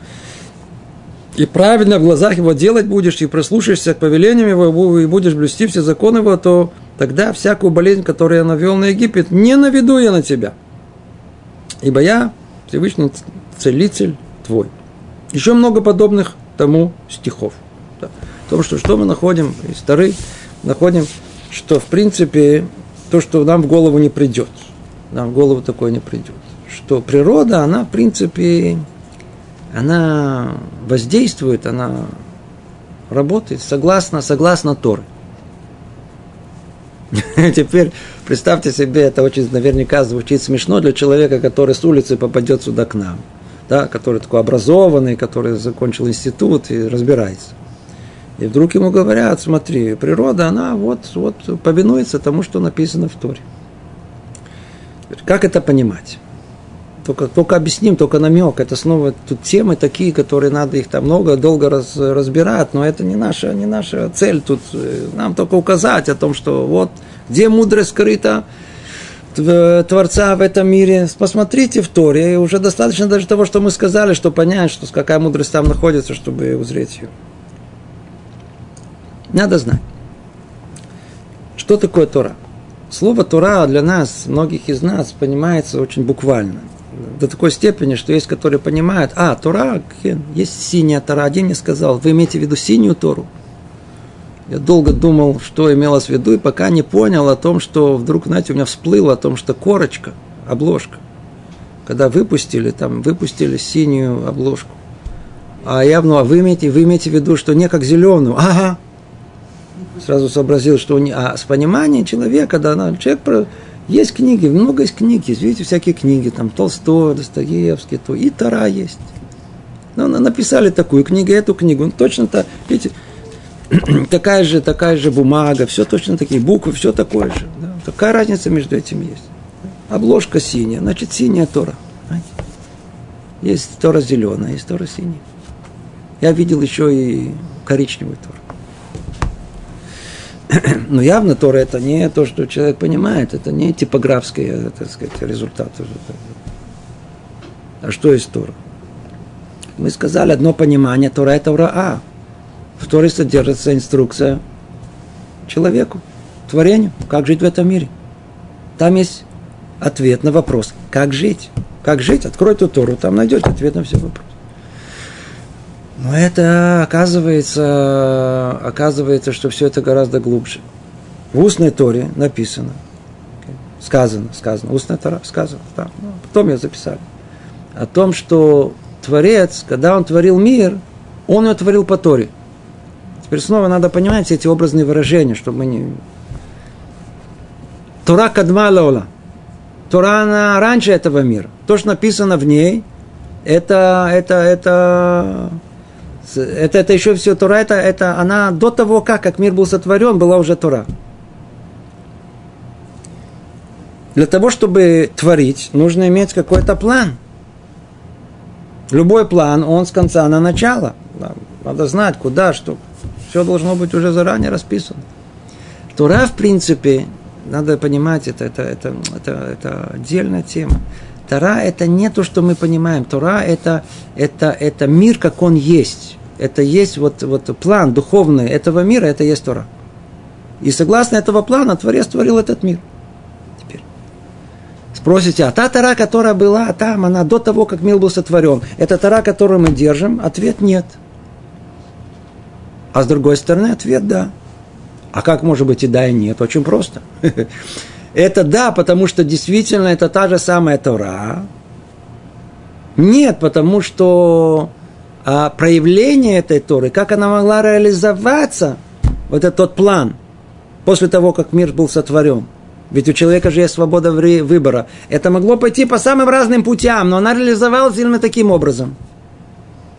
и правильно в глазах его делать будешь, и прослушаешься к повелениям его, и будешь блюсти все законы его, то тогда всякую болезнь, которую я навел на Египет, не наведу я на тебя. Ибо я Всевышний целитель твой. Еще много подобных тому стихов. Да. То, что, что мы находим из Тары, находим, что в принципе то, что нам в голову не придет. Нам в голову такое не придет. Что природа, она, в принципе, она воздействует, она работает согласно, согласно Торы. Теперь представьте себе, это очень наверняка звучит смешно для человека, который с улицы попадет сюда к нам, да, который такой образованный, который закончил институт и разбирается. И вдруг ему говорят, смотри, природа, она вот, вот повинуется тому, что написано в Торе. Как это понимать? Только, только объясним, только намек. Это снова тут темы такие, которые надо их там много, долго раз, разбирать, но это не наша, не наша цель. Тут нам только указать о том, что вот где мудрость скрыта, Творца в этом мире. Посмотрите в Торе, и уже достаточно даже того, что мы сказали, что понять, что какая мудрость там находится, чтобы узреть ее. Надо знать. Что такое Тора? Слово Тора для нас, многих из нас, понимается очень буквально. До такой степени, что есть, которые понимают, а, Тора, есть синяя Тора. Один мне сказал, вы имеете в виду синюю Тору? Я долго думал, что имелось в виду, и пока не понял о том, что вдруг, знаете, у меня всплыло о том, что корочка, обложка, когда выпустили, там, выпустили синюю обложку. А я, ну, а вы имеете, вы имеете в виду, что не как зеленую? Ага, сразу сообразил, что не, а с пониманием человека, да, ну, человек есть книги, много есть книг, есть, видите, всякие книги, там Толстой, Достоевский, то и Тара есть. Ну, написали такую книгу, эту книгу, ну, точно-то, видите, такая же, такая же бумага, все точно такие буквы, все такое же. Да? Какая разница между этим есть? Обложка синяя, значит, синяя Тора. Есть Тора зеленая, есть Тора синяя. Я видел еще и коричневую Тору. Но явно Тора это не то, что человек понимает, это не типографский, так сказать, результат. А что есть Тора? Мы сказали одно понимание, Тора это ура. А. В Торе содержится инструкция человеку, творению, как жить в этом мире. Там есть ответ на вопрос, как жить. Как жить? Открой эту Тору, там найдете ответ на все вопросы. Но это оказывается, оказывается, что все это гораздо глубже. В устной Торе написано, сказано, сказано, устная Тора, сказано, да, ну, потом я записали, о том, что Творец, когда он творил мир, он его творил по Торе. Теперь снова надо понимать эти образные выражения, чтобы мы не... Тора кадма лола. Тора, она раньше этого мира. То, что написано в ней, это, это, это, это, это еще все Тора, это, это она до того, как, как мир был сотворен, была уже Тора. Для того, чтобы творить, нужно иметь какой-то план. Любой план, он с конца на начало. Надо знать, куда, что. Все должно быть уже заранее расписано. Тора, в принципе, надо понимать, это, это, это, это, это отдельная тема. Тора – это не то, что мы понимаем. Тора – это, это, это мир, как он есть. Это есть вот, вот план духовный этого мира, это есть Тора. И согласно этого плана Творец творил этот мир. Теперь. Спросите, а та Тора, которая была там, она до того, как мир был сотворен, это Тора, которую мы держим? Ответ – нет. А с другой стороны, ответ – да. А как может быть и да, и нет? Очень просто. Это да, потому что действительно это та же самая Тора. Нет, потому что а, проявление этой Торы, как она могла реализоваться, вот этот тот план, после того, как мир был сотворен. Ведь у человека же есть свобода выбора. Это могло пойти по самым разным путям, но она реализовалась именно таким образом.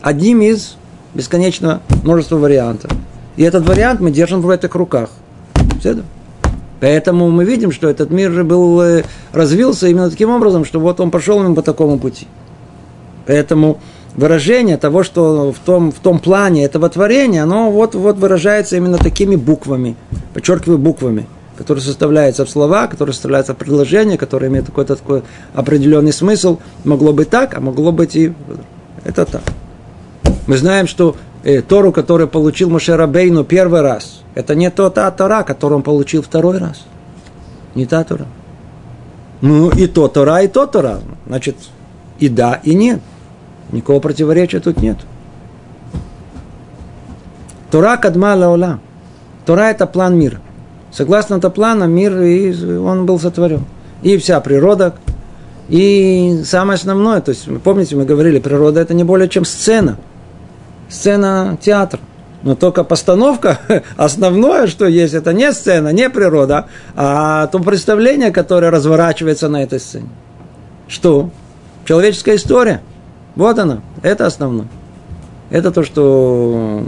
Одним из бесконечного множества вариантов. И этот вариант мы держим в этих руках. Все Поэтому мы видим, что этот мир был, э, развился именно таким образом, что вот он пошел именно по такому пути. Поэтому выражение того, что в том, в том плане этого творения, оно вот, вот выражается именно такими буквами, подчеркиваю буквами, которые составляются в слова, которые составляются в предложения, которые имеют какой-то такой определенный смысл. Могло быть так, а могло быть и... Это так. Мы знаем, что э, Тору, который получил Мошерабейну первый раз, это не то та Тора, которую он получил второй раз. Не та Тора. Ну, и то Тора, и то Тора. Значит, и да, и нет. Никакого противоречия тут нет. Тора кадма лаола. Тора – это план мира. Согласно этому плану, мир, он был сотворен. И вся природа, и самое основное, то есть, помните, мы говорили, природа – это не более чем сцена. Сцена театра. Но только постановка, основное, что есть, это не сцена, не природа, а то представление, которое разворачивается на этой сцене. Что? Человеческая история. Вот она. Это основное. Это то, что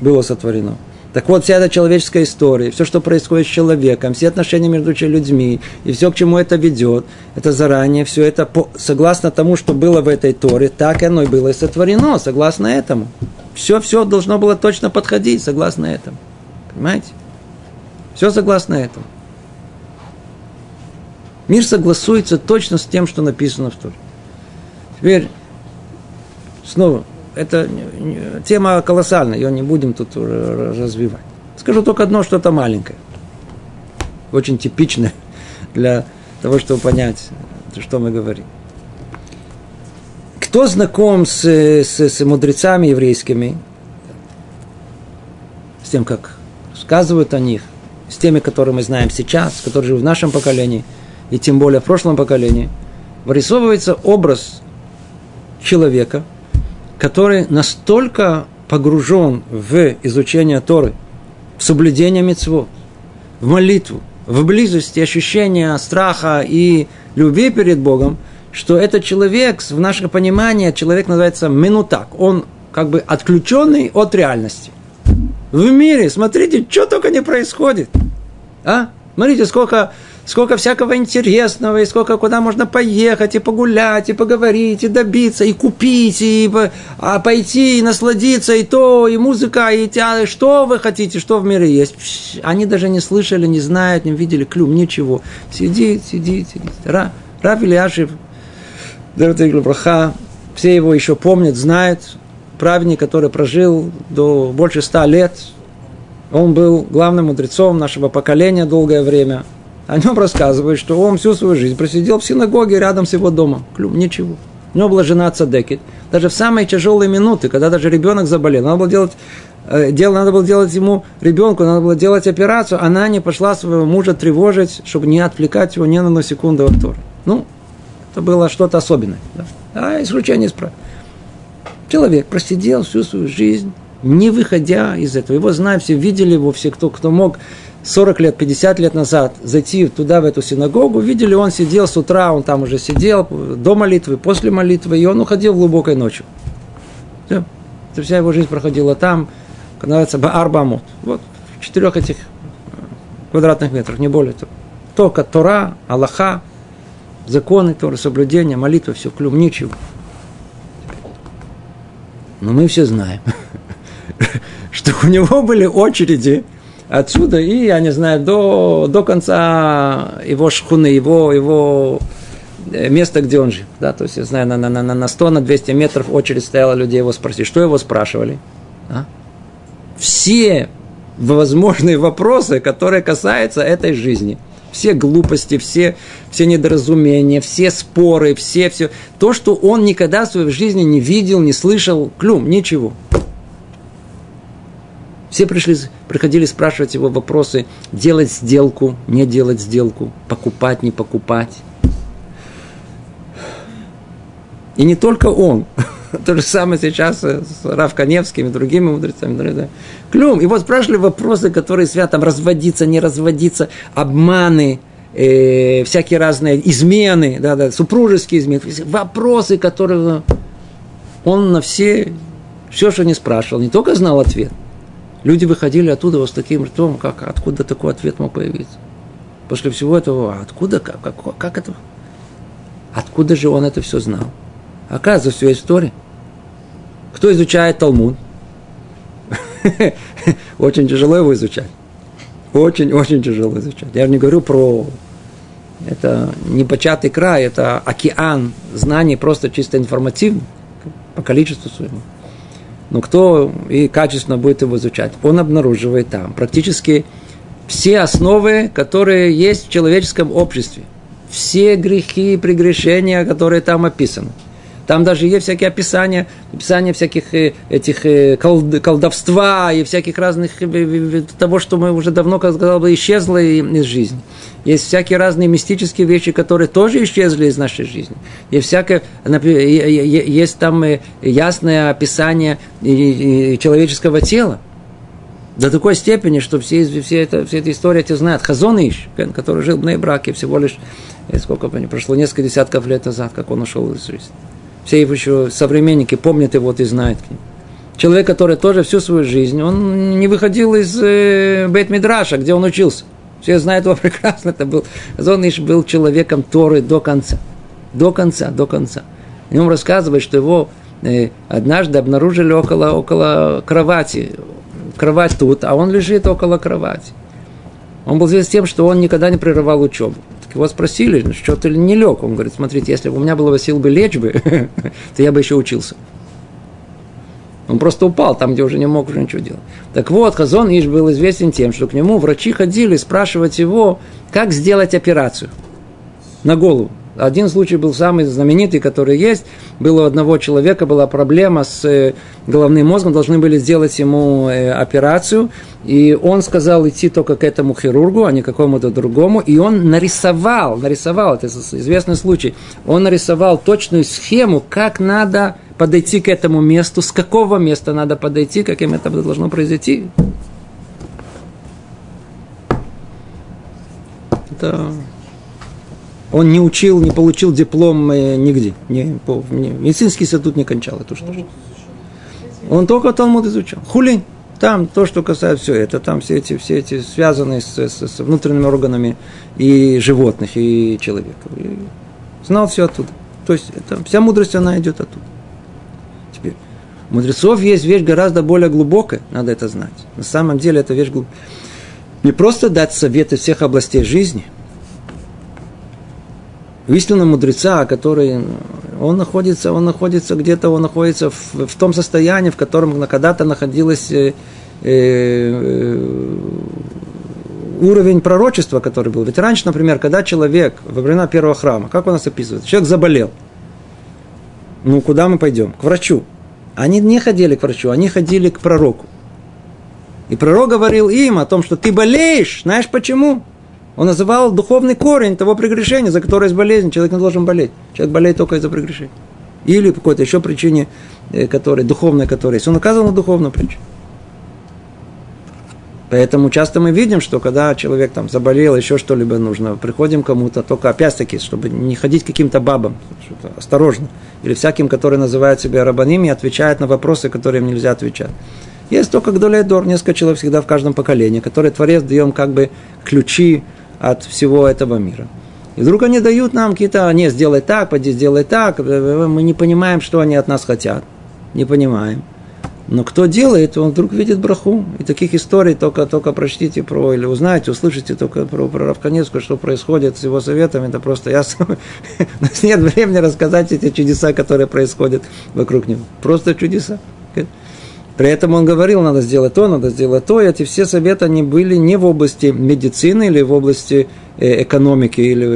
было сотворено. Так вот, вся эта человеческая история, все, что происходит с человеком, все отношения между людьми, и все, к чему это ведет, это заранее, все это по, согласно тому, что было в этой Торе, так оно и было и сотворено, согласно этому. Все-все должно было точно подходить, согласно этому. Понимаете? Все согласно этому. Мир согласуется точно с тем, что написано в Торе. Теперь, снова, это тема колоссальная, ее не будем тут развивать. Скажу только одно, что-то маленькое. Очень типичное для того, чтобы понять, что мы говорим. Кто знаком с, с, с мудрецами еврейскими, с тем, как сказывают о них, с теми, которые мы знаем сейчас, которые живут в нашем поколении, и тем более в прошлом поколении, вырисовывается образ человека, который настолько погружен в изучение Торы, в соблюдение мецвод, в молитву, в близости, ощущение страха и любви перед Богом, что этот человек, в наше понимание, человек называется минутак. Он как бы отключенный от реальности. В мире, смотрите, что только не происходит. А? Смотрите, сколько сколько всякого интересного, и сколько куда можно поехать, и погулять, и поговорить, и добиться, и купить, и а пойти, и насладиться, и то, и музыка, и театр, что вы хотите, что в мире есть. Они даже не слышали, не знают, не видели клюм, ничего. Сидит, сидит, сидит. Ра, Рав Ильяшев, все его еще помнят, знают, праведник, который прожил до больше ста лет, Он был главным мудрецом нашего поколения долгое время. О нем рассказывают, что он всю свою жизнь просидел в синагоге рядом с его домом. Клюм, ничего. У него была жена Цадекит. Даже в самые тяжелые минуты, когда даже ребенок заболел, надо было делать э, дело надо было делать ему ребенку, надо было делать операцию, она не пошла своего мужа тревожить, чтобы не отвлекать его ни на одну секунду от Тора. Ну, это было что-то особенное. Да? А исключение из правил. Человек просидел всю свою жизнь, не выходя из этого. Его знают, все видели его, все, кто, кто мог 40 лет, 50 лет назад зайти туда, в эту синагогу, видели, он сидел с утра, он там уже сидел, до молитвы, после молитвы, и он уходил глубокой ночью. Все. Это вся его жизнь проходила там, называется Баарбамот. Вот, в четырех этих квадратных метрах, не более того. Только Тора, Аллаха, законы Торы, соблюдение, молитва, все, клюм, ничего. Но мы все знаем, что у него были очереди отсюда и, я не знаю, до, до конца его шхуны, его, его э, места, где он жил. Да? То есть, я знаю, на, на, на, на 100, на 200 метров очередь стояла людей его спросить. Что его спрашивали? А? Все возможные вопросы, которые касаются этой жизни – все глупости, все, все недоразумения, все споры, все, все. То, что он никогда в своей жизни не видел, не слышал, клюм, ничего. Все пришли, приходили спрашивать его вопросы, делать сделку, не делать сделку, покупать, не покупать. И не только он. То же самое сейчас с Рав и другими мудрецами. Клюм. И вот спрашивали вопросы, которые свят, там, разводиться, не разводиться, обманы, э, всякие разные измены, да, да, супружеские измены. Вопросы, которые он на все, все, что не спрашивал, не только знал ответ. Люди выходили оттуда вот с таким ртом, как откуда такой ответ мог появиться. После всего этого, откуда, как, как, как это, откуда же он это все знал? Оказывается, все история. Кто изучает Талмуд? Очень тяжело его изучать. Очень-очень тяжело изучать. Я же не говорю про... Это не початый край, это океан знаний, просто чисто информативный по количеству своему. Но кто и качественно будет его изучать? Он обнаруживает там практически все основы, которые есть в человеческом обществе. Все грехи и прегрешения, которые там описаны – там даже есть всякие описания, описания всяких э, этих э, колдовства и всяких разных э, того, что мы уже давно, как сказал бы, исчезло из жизни. Есть всякие разные мистические вещи, которые тоже исчезли из нашей жизни. Есть всякое, есть там ясное описание человеческого тела. До такой степени, что все, все, это, все эта история эти знают. Хазон Иш, который жил в Нейбраке всего лишь, сколько прошло, несколько десятков лет назад, как он ушел из жизни все его еще современники помнят его и знают. Человек, который тоже всю свою жизнь, он не выходил из э, Бейт-Мидраша, где он учился. Все знают его прекрасно. Это был, он был человеком Торы до конца. До конца, до конца. И он рассказывает, что его э, однажды обнаружили около, около кровати. Кровать тут, а он лежит около кровати. Он был известен тем, что он никогда не прерывал учебу. Его спросили, «Ну, что ты не лег. Он говорит, смотрите, если бы у меня было сил бы лечь бы, то я бы еще учился. Он просто упал там, где уже не мог уже ничего делать. Так вот, Хазон Иш был известен тем, что к нему врачи ходили спрашивать его, как сделать операцию на голову. Один случай был самый знаменитый, который есть. Было у одного человека была проблема с э, головным мозгом, должны были сделать ему э, операцию, и он сказал идти только к этому хирургу, а не к какому-то другому, и он нарисовал, нарисовал, это известный случай, он нарисовал точную схему, как надо подойти к этому месту, с какого места надо подойти, каким это должно произойти. Это он не учил, не получил диплом э, нигде. Не, по, не, медицинский институт не кончал. Это что же? Он только Талмуд изучал. Хулин. Там то, что касается все это, там все эти, все эти связанные с, с, с внутренними органами и животных, и человека. И знал все оттуда. То есть это, вся мудрость, она идет оттуда. Теперь, у мудрецов есть вещь гораздо более глубокая, надо это знать. На самом деле это вещь глубокая. Не просто дать советы всех областей жизни – истинного мудреца, который он находится, он находится где-то, он находится в, в том состоянии, в котором когда-то находилась э, э, уровень пророчества, который был. Ведь раньше, например, когда человек во времена первого храма, как у нас описывается, человек заболел, ну куда мы пойдем? К врачу. Они не ходили к врачу, они ходили к пророку. И пророк говорил им о том, что ты болеешь. Знаешь почему? Он называл духовный корень того прегрешения, за которое есть болезнь. Человек не должен болеть. Человек болеет только из-за прегрешения. Или по какой-то еще причине, э, которая, духовная, которая есть. Он указывал на духовную причину. Поэтому часто мы видим, что когда человек там заболел, еще что-либо нужно, приходим кому-то, только опять-таки, чтобы не ходить каким-то бабам, осторожно, или всяким, которые называют себя рабаними, отвечают на вопросы, которые им нельзя отвечать. Есть только Гдолейдор, несколько человек всегда в каждом поколении, которые Творец даем как бы ключи от всего этого мира. И вдруг они дают нам какие-то, не, сделай так, пойди сделай так, мы не понимаем, что они от нас хотят, не понимаем. Но кто делает, он вдруг видит браху. И таких историй только, только прочтите про, или узнаете, услышите только про, про Равканевскую, что происходит с его советами. Это просто ясно. У нас нет времени рассказать эти чудеса, которые происходят вокруг него. Просто чудеса. При этом он говорил, надо сделать то, надо сделать то. И эти все советы, они были не в области медицины или в области э, экономики или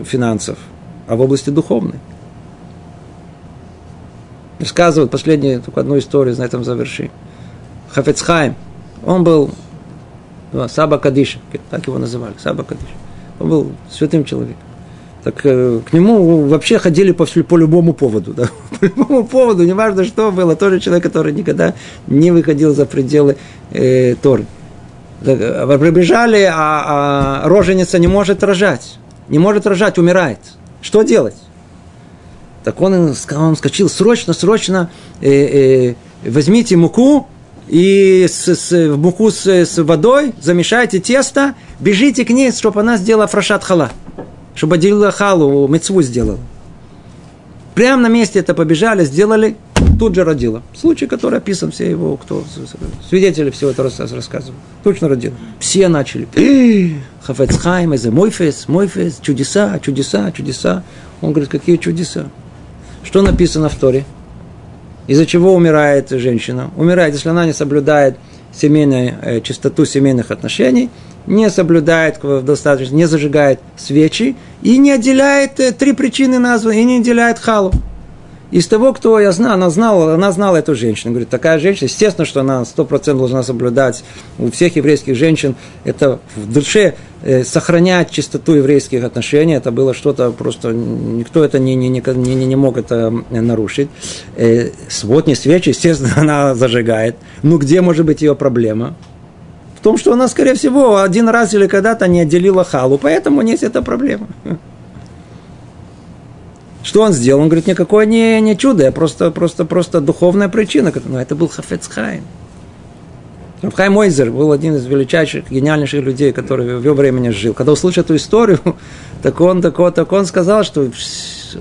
э, финансов, а в области духовной. Рассказывают последнюю, только одну историю, на этом завершим. Хафецхайм, он был ну, Саба Кадиша, так его называли, Саба Кадиша. Он был святым человеком. Так э, к нему вообще ходили по, по любому поводу. Да? По любому поводу, неважно что было, тоже человек, который никогда не выходил за пределы э, Торы. Так, э, прибежали, а, а роженица не может рожать. Не может рожать, умирает. Что делать? Так он, он скачил, срочно, срочно э, э, возьмите муку и с, с, муку с, с водой, замешайте тесто, бежите к ней, чтобы она сделала фрашат хала. Чтобы отделила халу, мецву сделала. Прямо на месте это побежали, сделали, тут же родила. Случай, который описан, все его, кто свидетели всего этого рассказывают. Точно родила. Все начали. Хафецхайм, это мойфес, мойфес, чудеса, чудеса, чудеса. Он говорит, какие чудеса? Что написано в Торе? Из-за чего умирает женщина? Умирает, если она не соблюдает семейную, э, чистоту семейных отношений, не соблюдает достаточно, не зажигает свечи и не отделяет э, три причины названы, и не отделяет халу из того, кто я знаю, она знала, она знала эту женщину. Говорит, такая женщина, естественно, что она сто процентов должна соблюдать у всех еврейских женщин. Это в душе э, сохранять чистоту еврейских отношений. Это было что-то просто, никто это не, не, не, не, не мог это нарушить. Э, сводни свечи, естественно, она зажигает. Ну, где может быть ее проблема? Том, что она, скорее всего, один раз или когда-то не отделила халу, поэтому есть эта проблема. Что он сделал? Он говорит, никакое не, не чудо, а просто, просто, просто духовная причина. Но это был Хафецхайм. Рафхай Мойзер был один из величайших, гениальнейших людей, который в его времени жил. Когда услышал эту историю, так он, так он, так он сказал, что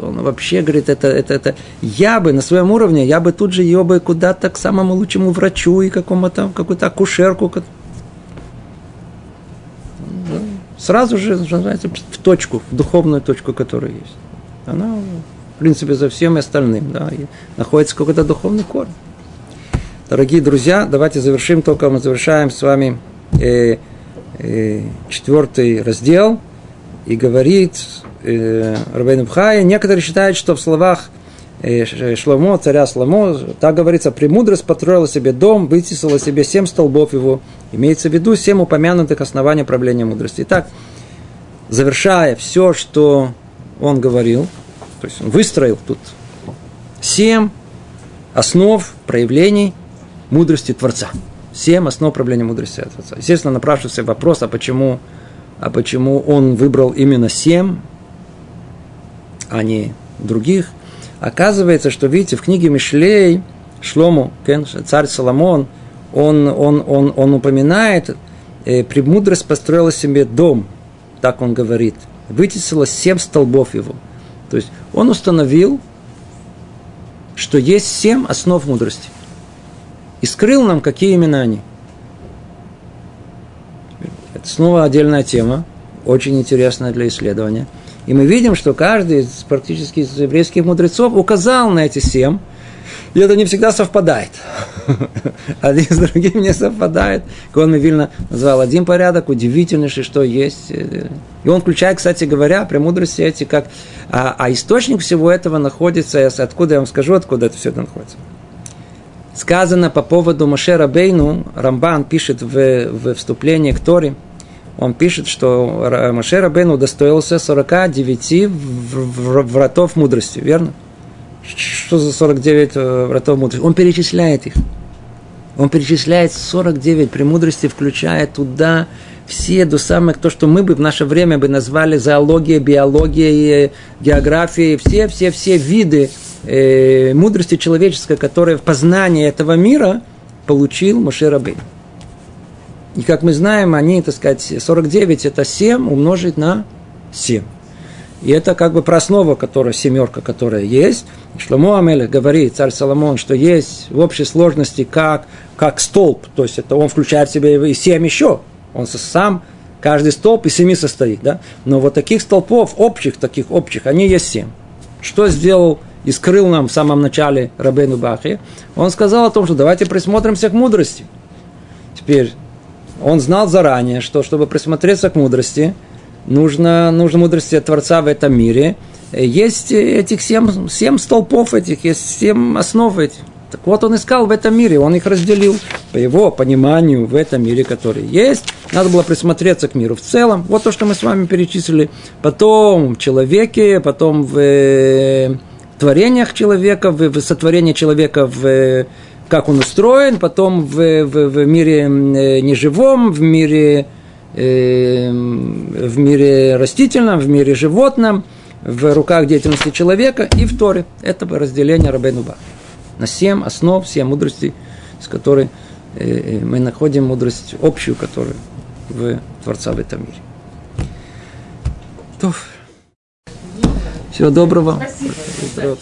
он вообще говорит, это, это, это, я бы на своем уровне, я бы тут же ее бы куда-то к самому лучшему врачу и какому-то, какую-то акушерку. Сразу же, что называется, в точку, в духовную точку, которая есть она, в принципе, за всем остальным, да, и находится какой-то духовный корень. Дорогие друзья, давайте завершим, только мы завершаем с вами э, э, четвертый раздел, и говорит э, Рабейн Бхай, некоторые считают, что в словах Шломо, царя Шломо, так говорится, премудрость построила себе дом, вытесила себе семь столбов его. Имеется в виду семь упомянутых оснований правления мудрости. Итак, завершая все, что он говорил, то есть он выстроил тут семь основ проявлений мудрости Творца. Семь основ проявления мудрости Творца. Естественно, напрашивается вопрос, а почему, а почему он выбрал именно семь, а не других. Оказывается, что, видите, в книге Мишлей Шлому, царь Соломон, он, он, он, он упоминает, э, премудрость построила себе дом, так он говорит – вытесила семь столбов его. То есть он установил, что есть семь основ мудрости. И скрыл нам, какие именно они. Это снова отдельная тема, очень интересная для исследования. И мы видим, что каждый из практически из еврейских мудрецов указал на эти семь. И это не всегда совпадает. Один с другим не совпадает. Кон Вильна назвал один порядок, удивительнейший, что есть. И он включает, кстати говоря, премудрости эти, как... А, а источник всего этого находится, откуда я вам скажу, откуда это все это находится. Сказано по поводу Машера Бейну, Рамбан пишет в, в вступлении к Торе, он пишет, что Машера Бейну удостоился 49 вратов мудрости, верно? Что за 49 э, вратов мудрости? Он перечисляет их. Он перечисляет 49 премудрости, включая туда все до самых, то, что мы бы в наше время бы назвали зоология, биология, география, все-все-все виды э, мудрости человеческой, которая в познании этого мира получил Моше Рабейн. И как мы знаем, они, так сказать, 49 это 7 умножить на 7. И это как бы проснова, которая, семерка, которая есть. Шломо Амелех говорит, царь Соломон, что есть в общей сложности как, как столб, то есть это он включает в себя и семь еще. Он сам, каждый столб из семи состоит, да? Но вот таких столпов, общих, таких общих, они есть семь. Что сделал и скрыл нам в самом начале Рабейну Бахи? Он сказал о том, что давайте присмотримся к мудрости. Теперь, он знал заранее, что чтобы присмотреться к мудрости – нужно, нужно мудрости Творца в этом мире. Есть этих семь, семь столпов этих, есть семь основ этих. Так вот, он искал в этом мире, он их разделил по его пониманию в этом мире, который есть. Надо было присмотреться к миру в целом. Вот то, что мы с вами перечислили. Потом в человеке, потом в э, творениях человека, в сотворении человека, в, как он устроен, потом в, в, в мире э, неживом, в мире Эм, в мире растительном, в мире животном, в руках деятельности человека и в Торе. Это разделение Рабейнуба. На семь основ, семь мудростей, с которой э, э, мы находим мудрость общую, которую в Творца в этом мире. То. Всего доброго. Спасибо.